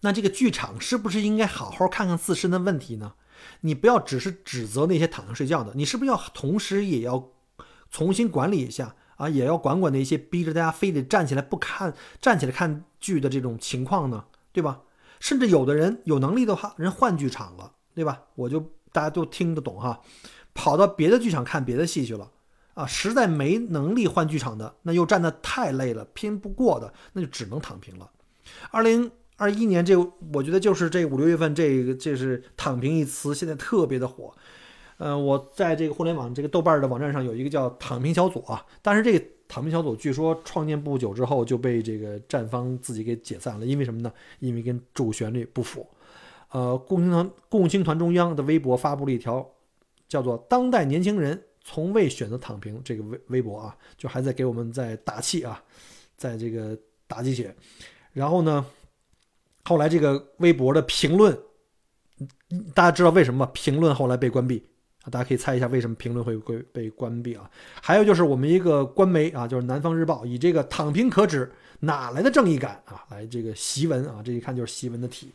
那这个剧场是不是应该好好看看自身的问题呢？你不要只是指责那些躺着睡觉的，你是不是要同时也要重新管理一下？啊，也要管管那些逼着大家非得站起来不看、站起来看剧的这种情况呢，对吧？甚至有的人有能力的话，人换剧场了，对吧？我就大家都听得懂哈，跑到别的剧场看别的戏去了。啊，实在没能力换剧场的，那又站得太累了，拼不过的，那就只能躺平了。二零二一年这，我觉得就是这五六月份，这个这是“躺平”一词现在特别的火。呃，我在这个互联网这个豆瓣的网站上有一个叫“躺平小组”啊，但是这个躺平小组据说创建不久之后就被这个站方自己给解散了，因为什么呢？因为跟主旋律不符。呃，共青团共青团中央的微博发布了一条叫做“当代年轻人从未选择躺平”这个微微博啊，就还在给我们在打气啊，在这个打鸡血。然后呢，后来这个微博的评论，大家知道为什么评论后来被关闭？大家可以猜一下为什么评论会会被关闭啊？还有就是我们一个官媒啊，就是南方日报，以这个“躺平可耻，哪来的正义感”啊，来这个檄文啊，这一看就是檄文的体。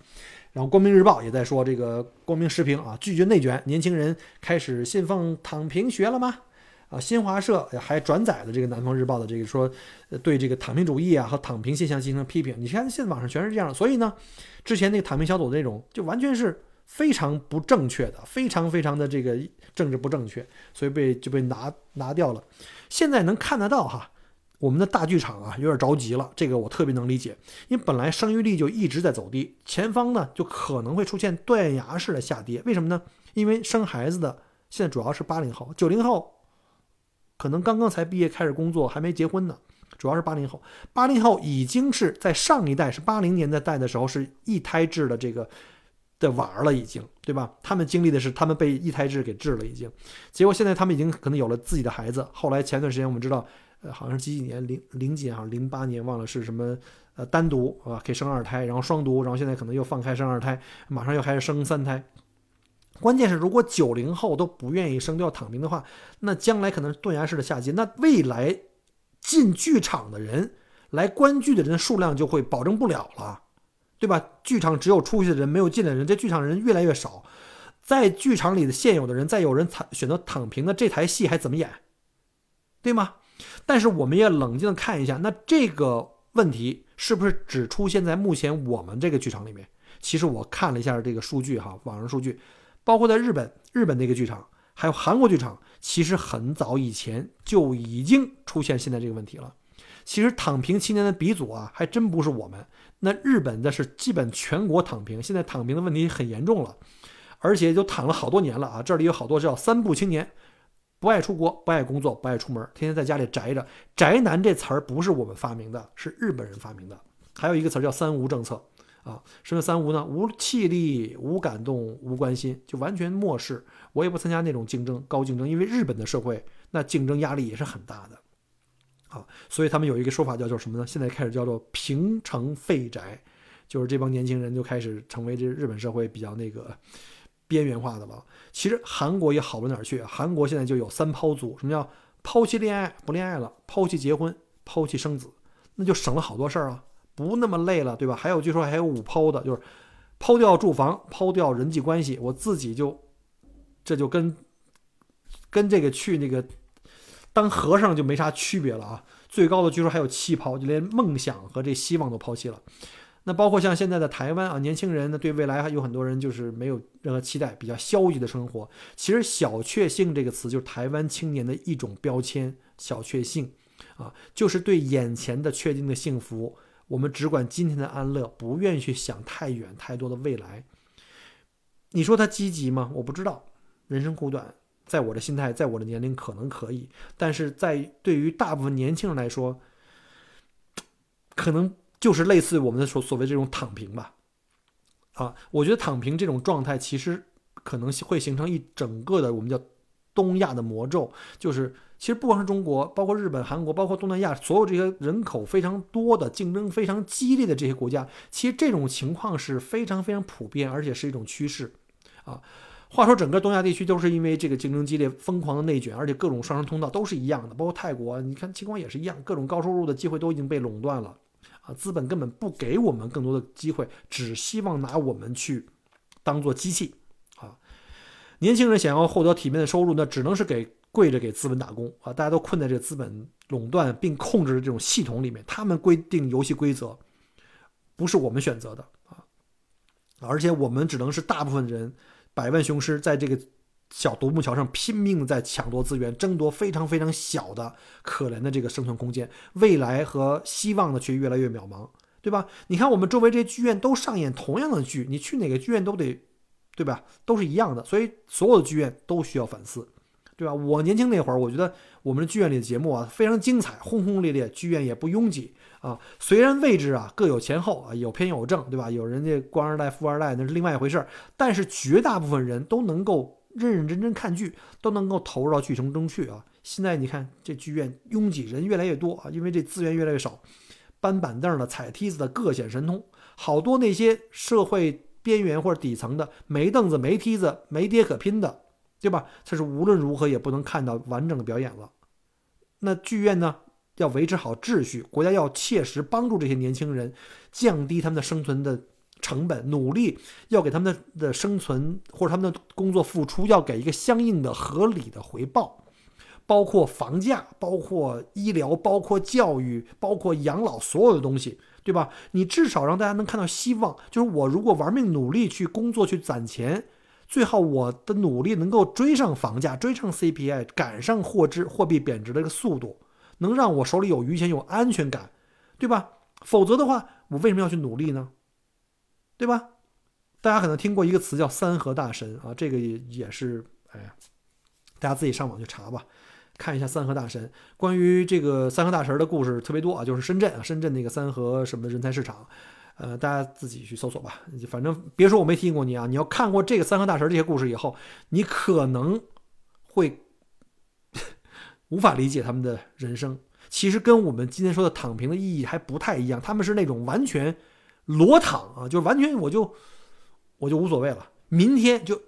然后光明日报也在说这个光明时评啊，拒绝内卷，年轻人开始信奉躺平学了吗？啊，新华社还转载了这个南方日报的这个说，对这个躺平主义啊和躺平现象进行批评。你看现在网上全是这样的，所以呢，之前那个躺平小组的内容就完全是非常不正确的，非常非常的这个政治不正确，所以被就被拿拿掉了。现在能看得到哈，我们的大剧场啊有点着急了，这个我特别能理解，因为本来生育率就一直在走低，前方呢就可能会出现断崖式的下跌。为什么呢？因为生孩子的现在主要是八零后、九零后。可能刚刚才毕业开始工作，还没结婚呢。主要是八零后，八零后已经是在上一代是八零年代代的时候是一胎制的这个的娃儿了，已经对吧？他们经历的是他们被一胎制给治了，已经。结果现在他们已经可能有了自己的孩子。后来前段时间我们知道，呃，好像是几几年零零几年，零八年忘了是什么，呃，单独啊可以生二胎，然后双独，然后现在可能又放开生二胎，马上又开始生三胎。关键是，如果九零后都不愿意生，都要躺平的话，那将来可能是断崖式的下跌。那未来进剧场的人、来观剧的人数量就会保证不了了，对吧？剧场只有出去的人，没有进来的人，这剧场人越来越少。在剧场里的现有的人，再有人躺选择躺平，的这台戏还怎么演？对吗？但是我们也冷静的看一下，那这个问题是不是只出现在目前我们这个剧场里面？其实我看了一下这个数据，哈，网上数据。包括在日本，日本那个剧场，还有韩国剧场，其实很早以前就已经出现现在这个问题了。其实躺平青年的鼻祖啊，还真不是我们。那日本的是基本全国躺平，现在躺平的问题很严重了，而且就躺了好多年了啊。这里有好多叫三不青年，不爱出国，不爱工作，不爱出门，天天在家里宅着。宅男这词儿不是我们发明的，是日本人发明的。还有一个词叫三无政策。啊，什么三无呢？无气力、无感动、无关心，就完全漠视。我也不参加那种竞争、高竞争，因为日本的社会那竞争压力也是很大的。啊，所以他们有一个说法叫做什么呢？现在开始叫做平成废宅，就是这帮年轻人就开始成为这日本社会比较那个边缘化的了。其实韩国也好不哪儿去，韩国现在就有三抛族，什么叫抛弃恋爱不恋爱了，抛弃结婚，抛弃生子，那就省了好多事儿啊。不那么累了，对吧？还有据说还有五抛的，就是抛掉住房，抛掉人际关系，我自己就这就跟跟这个去那个当和尚就没啥区别了啊。最高的据说还有气抛，就连梦想和这希望都抛弃了。那包括像现在的台湾啊，年轻人呢对未来还有很多人就是没有任何期待，比较消极的生活。其实“小确幸”这个词就是台湾青年的一种标签，“小确幸”啊，就是对眼前的确定的幸福。我们只管今天的安乐，不愿意去想太远太多的未来。你说他积极吗？我不知道。人生苦短，在我的心态，在我的年龄可能可以，但是在对于大部分年轻人来说，可能就是类似我们的所所谓这种躺平吧。啊，我觉得躺平这种状态，其实可能会形成一整个的我们叫东亚的魔咒，就是。其实不光是中国，包括日本、韩国，包括东南亚，所有这些人口非常多的、竞争非常激烈的这些国家，其实这种情况是非常非常普遍，而且是一种趋势，啊。话说整个东亚地区都是因为这个竞争激烈、疯狂的内卷，而且各种上升通道都是一样的，包括泰国，你看情况也是一样，各种高收入的机会都已经被垄断了，啊，资本根本不给我们更多的机会，只希望拿我们去当做机器，啊。年轻人想要获得体面的收入，那只能是给。跪着给资本打工啊！大家都困在这个资本垄断并控制的这种系统里面，他们规定游戏规则，不是我们选择的啊！而且我们只能是大部分人百万雄师在这个小独木桥上拼命在抢夺资源，争夺非常非常小的可怜的这个生存空间，未来和希望呢却越来越渺茫，对吧？你看我们周围这些剧院都上演同样的剧，你去哪个剧院都得，对吧？都是一样的，所以所有的剧院都需要反思。对吧？我年轻那会儿，我觉得我们的剧院里的节目啊非常精彩，轰轰烈烈，剧院也不拥挤啊。虽然位置啊各有前后啊，有偏有正，对吧？有人家官二代、富二代那是另外一回事儿，但是绝大部分人都能够认认真真看剧，都能够投入到剧情中去啊。现在你看这剧院拥挤，人越来越多啊，因为这资源越来越少，搬板凳的、踩梯子的各显神通。好多那些社会边缘或者底层的没凳子、没梯子、没爹可拼的，对吧？这是无论如何也不能看到完整的表演了。那剧院呢，要维持好秩序，国家要切实帮助这些年轻人，降低他们的生存的成本，努力要给他们的的生存或者他们的工作付出，要给一个相应的合理的回报。包括房价，包括医疗，包括教育，包括养老，所有的东西，对吧？你至少让大家能看到希望。就是我如果玩命努力去工作去攒钱，最后我的努力能够追上房价，追上 CPI，赶上货值货币贬值的一个速度，能让我手里有余钱，有安全感，对吧？否则的话，我为什么要去努力呢？对吧？大家可能听过一个词叫“三和大神”啊，这个也也是，哎呀，大家自己上网去查吧。看一下三和大神，关于这个三和大神的故事特别多啊，就是深圳啊，深圳那个三和什么人才市场，呃，大家自己去搜索吧。反正别说我没提醒过你啊，你要看过这个三和大神这些故事以后，你可能会 无法理解他们的人生。其实跟我们今天说的躺平的意义还不太一样，他们是那种完全裸躺啊，就完全我就我就无所谓了，明天就。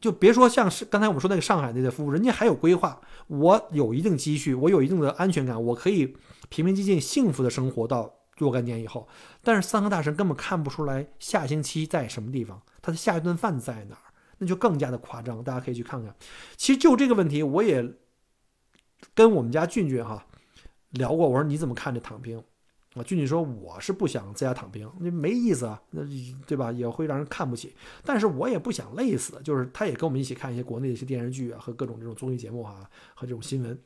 就别说像是刚才我们说那个上海那些服务，人家还有规划，我有一定积蓄，我有一定的安全感，我可以平平静静、幸福的生活到若干年以后。但是三个大神根本看不出来下星期在什么地方，他的下一顿饭在哪儿，那就更加的夸张。大家可以去看看。其实就这个问题，我也跟我们家俊俊哈聊过，我说你怎么看这躺平？啊，俊俊说我是不想在家躺平，那没意思啊，那对吧？也会让人看不起。但是我也不想累死，就是他也跟我们一起看一些国内的一些电视剧啊，和各种这种综艺节目啊，和这种新闻。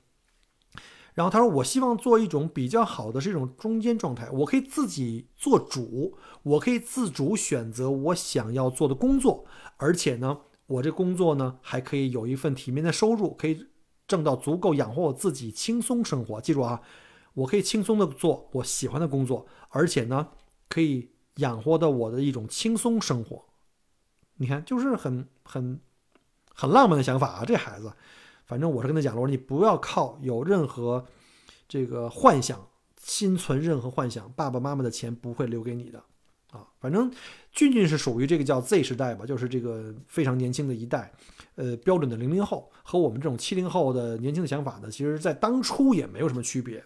然后他说，我希望做一种比较好的是一种中间状态，我可以自己做主，我可以自主选择我想要做的工作，而且呢，我这工作呢还可以有一份体面的收入，可以挣到足够养活我自己，轻松生活。记住啊。我可以轻松的做我喜欢的工作，而且呢，可以养活的我的一种轻松生活。你看，就是很很很浪漫的想法啊！这孩子，反正我是跟他讲了，我说你不要靠有任何这个幻想，心存任何幻想，爸爸妈妈的钱不会留给你的啊！反正俊俊是属于这个叫 Z 时代吧，就是这个非常年轻的一代，呃，标准的零零后和我们这种七零后的年轻的想法呢，其实在当初也没有什么区别。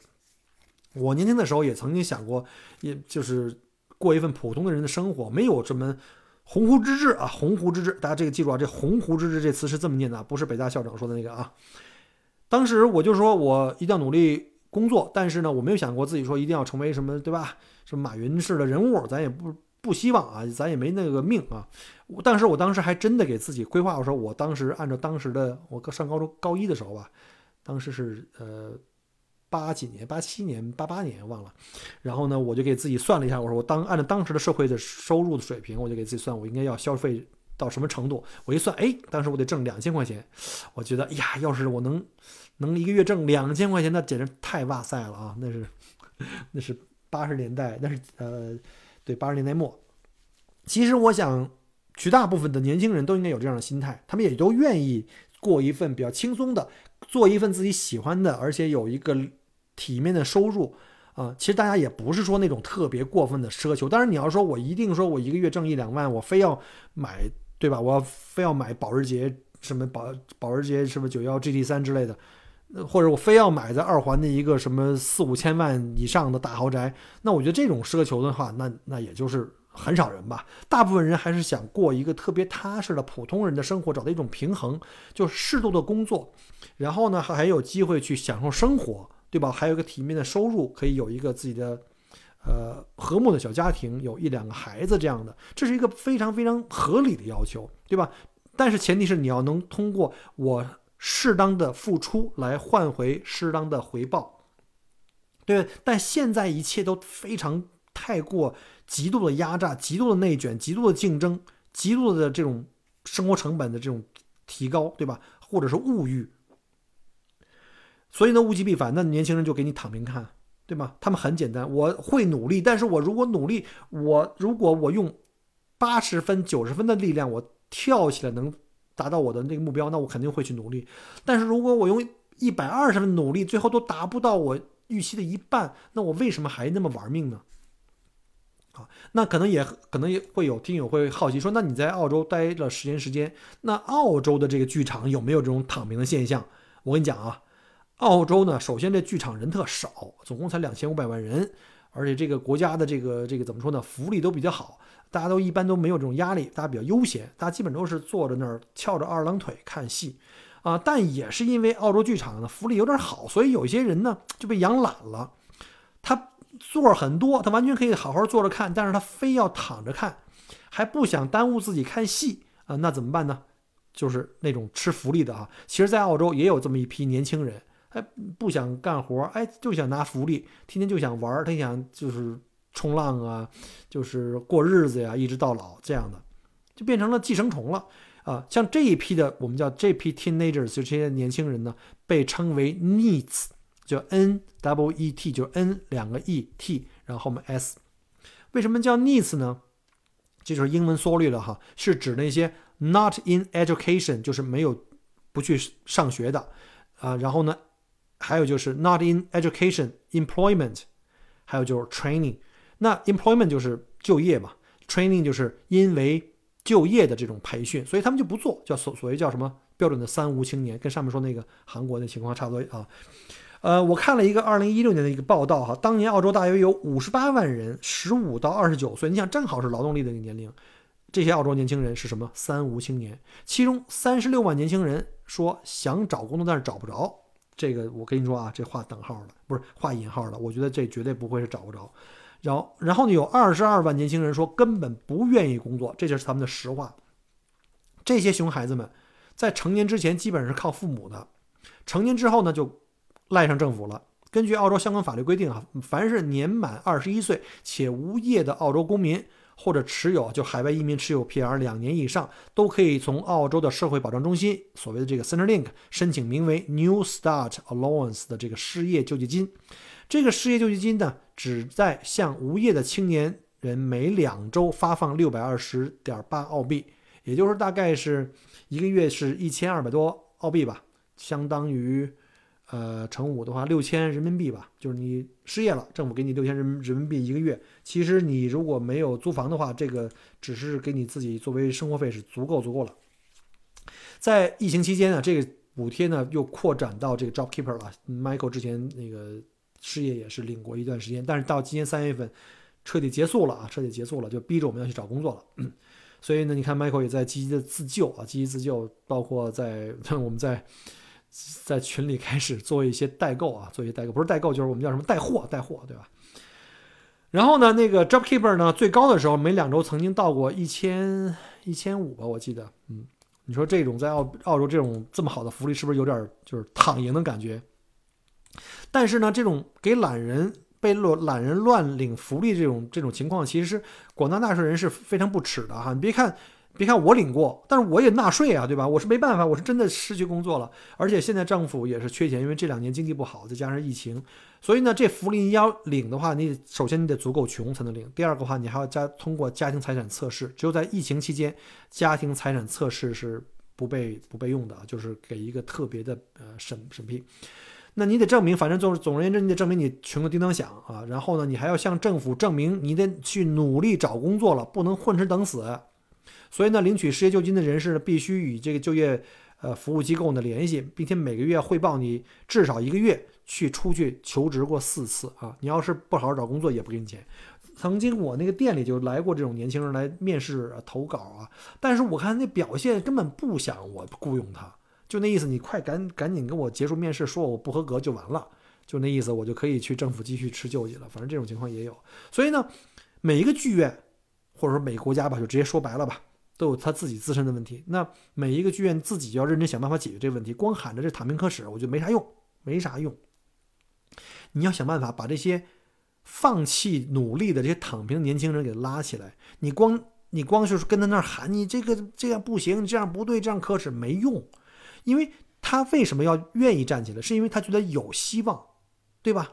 我年轻的时候也曾经想过，也就是过一份普通的人的生活，没有什么鸿鹄之志啊，鸿鹄之志，大家这个记住啊，这鸿鹄之志这词是这么念的，不是北大校长说的那个啊。当时我就说我一定要努力工作，但是呢，我没有想过自己说一定要成为什么，对吧？什么马云式的人物，咱也不不希望啊，咱也没那个命啊。但是我当时还真的给自己规划，我说我当时按照当时的我上高中高一的时候吧，当时是呃。八几年，八七年，八八年忘了。然后呢，我就给自己算了一下，我说我当按照当时的社会的收入的水平，我就给自己算，我应该要消费到什么程度。我一算，哎，当时我得挣两千块钱。我觉得，哎呀，要是我能能一个月挣两千块钱，那简直太哇塞了啊！那是 那是八十年代，那是呃，对，八十年代末。其实我想，绝大部分的年轻人都应该有这样的心态，他们也都愿意过一份比较轻松的，做一份自己喜欢的，而且有一个。体面的收入啊，其实大家也不是说那种特别过分的奢求。当然，你要说我一定说我一个月挣一两万，我非要买，对吧？我要非要买保时捷什么保保时捷什么九幺 GT 三之类的，或者我非要买在二环的一个什么四五千万以上的大豪宅，那我觉得这种奢求的话，那那也就是很少人吧。大部分人还是想过一个特别踏实的普通人的生活，找到一种平衡，就适度的工作，然后呢还有机会去享受生活。对吧？还有一个体面的收入，可以有一个自己的，呃，和睦的小家庭，有一两个孩子这样的，这是一个非常非常合理的要求，对吧？但是前提是你要能通过我适当的付出来换回适当的回报，对。但现在一切都非常太过极度的压榨、极度的内卷、极度的竞争、极度的这种生活成本的这种提高，对吧？或者是物欲。所以呢，物极必反，那年轻人就给你躺平看，对吗？他们很简单，我会努力，但是我如果努力，我如果我用八十分、九十分的力量，我跳起来能达到我的那个目标，那我肯定会去努力。但是如果我用一百二十分努力，最后都达不到我预期的一半，那我为什么还那么玩命呢？啊。那可能也可能也会有听友会好奇说，那你在澳洲待了十年时间，那澳洲的这个剧场有没有这种躺平的现象？我跟你讲啊，澳洲呢，首先这剧场人特少，总共才两千五百万人，而且这个国家的这个这个怎么说呢，福利都比较好，大家都一般都没有这种压力，大家比较悠闲，大家基本都是坐在那儿翘着二郎腿看戏。啊，但也是因为澳洲剧场的福利有点好，所以有些人呢就被养懒了。他座很多，他完全可以好好坐着看，但是他非要躺着看，还不想耽误自己看戏啊，那怎么办呢？就是那种吃福利的啊。其实，在澳洲也有这么一批年轻人，哎，不想干活，哎，就想拿福利，天天就想玩，他想就是冲浪啊，就是过日子呀，一直到老这样的，就变成了寄生虫了。啊，像这一批的，我们叫这批 teenagers，就这些年轻人呢，被称为 neets，就 n w e t，就 n 两个 e t，然后后面 s。为什么叫 neets 呢？这就是英文缩略了哈，是指那些 not in education，就是没有不去上学的啊。然后呢，还有就是 not in education，employment，还有就是 training。那 employment 就是就业嘛，training 就是因为。就业的这种培训，所以他们就不做，叫所所谓叫什么标准的三无青年，跟上面说那个韩国的情况差不多啊。呃，我看了一个二零一六年的一个报道哈，当年澳洲大约有五十八万人，十五到二十九岁，你想正好是劳动力的一个年龄，这些澳洲年轻人是什么三无青年？其中三十六万年轻人说想找工作，但是找不着。这个我跟你说啊，这画等号的，不是画引号的，我觉得这绝对不会是找不着。然后，然后呢？有二十二万年轻人说根本不愿意工作，这就是他们的实话。这些熊孩子们在成年之前基本是靠父母的，成年之后呢就赖上政府了。根据澳洲相关法律规定啊，凡是年满二十一岁且无业的澳洲公民，或者持有就海外移民持有 PR 两年以上，都可以从澳洲的社会保障中心所谓的这个 Centrelink 申请名为 New Start Allowance 的这个失业救济金。这个失业救济金呢，旨在向无业的青年人每两周发放六百二十点八澳币，也就是大概是一个月是一千二百多澳币吧，相当于，呃，乘五的话六千人民币吧。就是你失业了，政府给你六千人人民币一个月。其实你如果没有租房的话，这个只是给你自己作为生活费是足够足够了。在疫情期间呢，这个补贴呢又扩展到这个 Job Keeper 了。Michael 之前那个。失业也是领过一段时间，但是到今年三月份彻底结束了啊，彻底结束了，就逼着我们要去找工作了。所以呢，你看 Michael 也在积极的自救啊，积极自救，包括在 我们在在群里开始做一些代购啊，做一些代购，不是代购就是我们叫什么带货，带货对吧？然后呢，那个 JobKeeper 呢，最高的时候每两周曾经到过一千一千五吧，我记得，嗯，你说这种在澳澳洲这种这么好的福利，是不是有点就是躺赢的感觉？但是呢，这种给懒人被乱懒人乱领福利这种这种情况，其实是广大纳税人是非常不耻的哈。你别看，别看我领过，但是我也纳税啊，对吧？我是没办法，我是真的失去工作了，而且现在政府也是缺钱，因为这两年经济不好，再加上疫情，所以呢，这福利你要领的话，你首先你得足够穷才能领。第二个话，你还要加通过家庭财产测试，只有在疫情期间，家庭财产测试是不被不被用的，就是给一个特别的呃审审批。那你得证明，反正总总而言之，你得证明你穷的叮当响啊。然后呢，你还要向政府证明你得去努力找工作了，不能混吃等死。所以呢，领取失业救济金的人士呢，必须与这个就业呃服务机构呢联系，并且每个月汇报你至少一个月去出去求职过四次啊。你要是不好好找工作，也不给你钱。曾经我那个店里就来过这种年轻人来面试投稿啊，但是我看那表现根本不想我雇佣他。就那意思，你快赶赶紧跟我结束面试，说我不合格就完了。就那意思，我就可以去政府继续吃救济了。反正这种情况也有。所以呢，每一个剧院或者说每个国家吧，就直接说白了吧，都有他自己自身的问题。那每一个剧院自己要认真想办法解决这个问题。光喊着这躺平可耻，我觉得没啥用，没啥用。你要想办法把这些放弃努力的这些躺平的年轻人给拉起来。你光你光是跟他那儿喊，你这个这样不行，这样不对，这样可耻，没用。因为他为什么要愿意站起来？是因为他觉得有希望，对吧？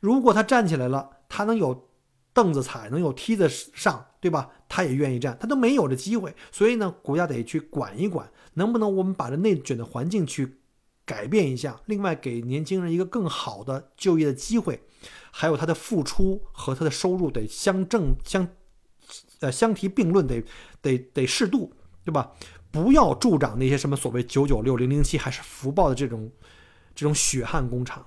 如果他站起来了，他能有凳子踩，能有梯子上，对吧？他也愿意站，他都没有这机会。所以呢，国家得去管一管，能不能我们把这内卷的环境去改变一下，另外给年轻人一个更好的就业的机会，还有他的付出和他的收入得相正相，呃相提并论，得得得适度，对吧？不要助长那些什么所谓九九六、零零七还是福报的这种这种血汗工厂。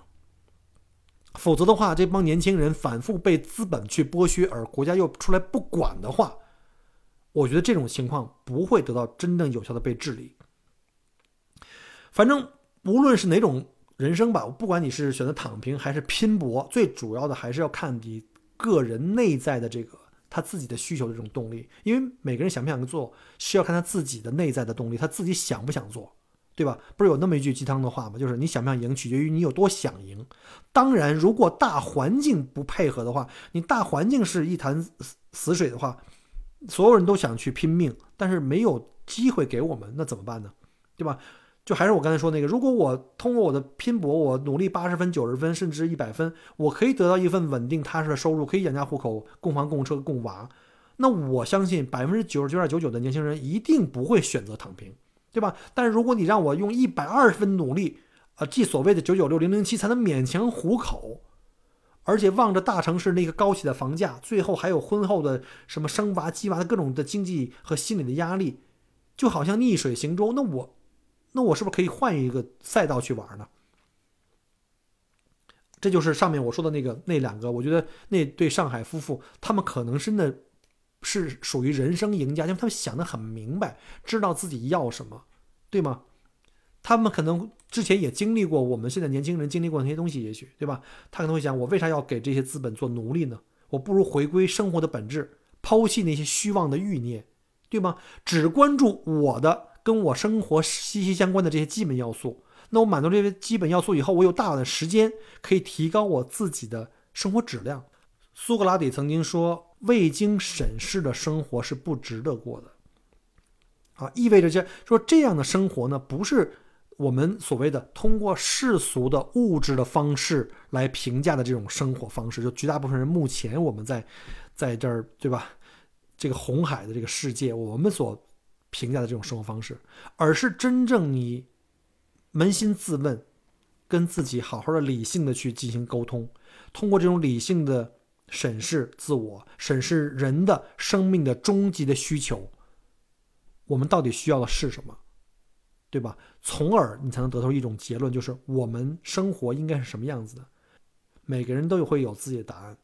否则的话，这帮年轻人反复被资本去剥削，而国家又出来不管的话，我觉得这种情况不会得到真正有效的被治理。反正无论是哪种人生吧，不管你是选择躺平还是拼搏，最主要的还是要看你个人内在的这个他自己的需求的这种动力。因为每个人想不想做，是要看他自己的内在的动力，他自己想不想做。对吧？不是有那么一句鸡汤的话吗？就是你想不想赢，取决于你有多想赢。当然，如果大环境不配合的话，你大环境是一潭死水的话，所有人都想去拼命，但是没有机会给我们，那怎么办呢？对吧？就还是我刚才说那个，如果我通过我的拼搏，我努力八十分、九十分，甚至一百分，我可以得到一份稳定踏实的收入，可以养家糊口、供房、供车、供娃，那我相信百分之九十九点九九的年轻人一定不会选择躺平。对吧？但是如果你让我用一百二十分努力，啊，即所谓的九九六零零七才能勉强糊口，而且望着大城市那个高起的房价，最后还有婚后的什么生娃、鸡娃的各种的经济和心理的压力，就好像逆水行舟。那我，那我是不是可以换一个赛道去玩呢？这就是上面我说的那个那两个，我觉得那对上海夫妇，他们可能真的。是属于人生赢家，因为他们想得很明白，知道自己要什么，对吗？他们可能之前也经历过我们现在年轻人经历过那些东西，也许对吧？他可能会想：我为啥要给这些资本做奴隶呢？我不如回归生活的本质，抛弃那些虚妄的欲念，对吗？只关注我的跟我生活息息相关的这些基本要素。那我满足这些基本要素以后，我有大量的时间可以提高我自己的生活质量。苏格拉底曾经说。未经审视的生活是不值得过的，啊，意味着这说这样的生活呢，不是我们所谓的通过世俗的物质的方式来评价的这种生活方式。就绝大部分人目前我们在在这儿，对吧？这个红海的这个世界，我们所评价的这种生活方式，而是真正你扪心自问，跟自己好好的理性的去进行沟通，通过这种理性的。审视自我，审视人的生命的终极的需求，我们到底需要的是什么，对吧？从而你才能得出一种结论，就是我们生活应该是什么样子的。每个人都会有自己的答案。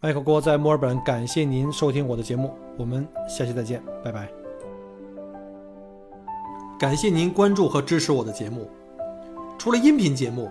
麦克郭在墨尔本，感谢您收听我的节目，我们下期再见，拜拜。感谢您关注和支持我的节目，除了音频节目。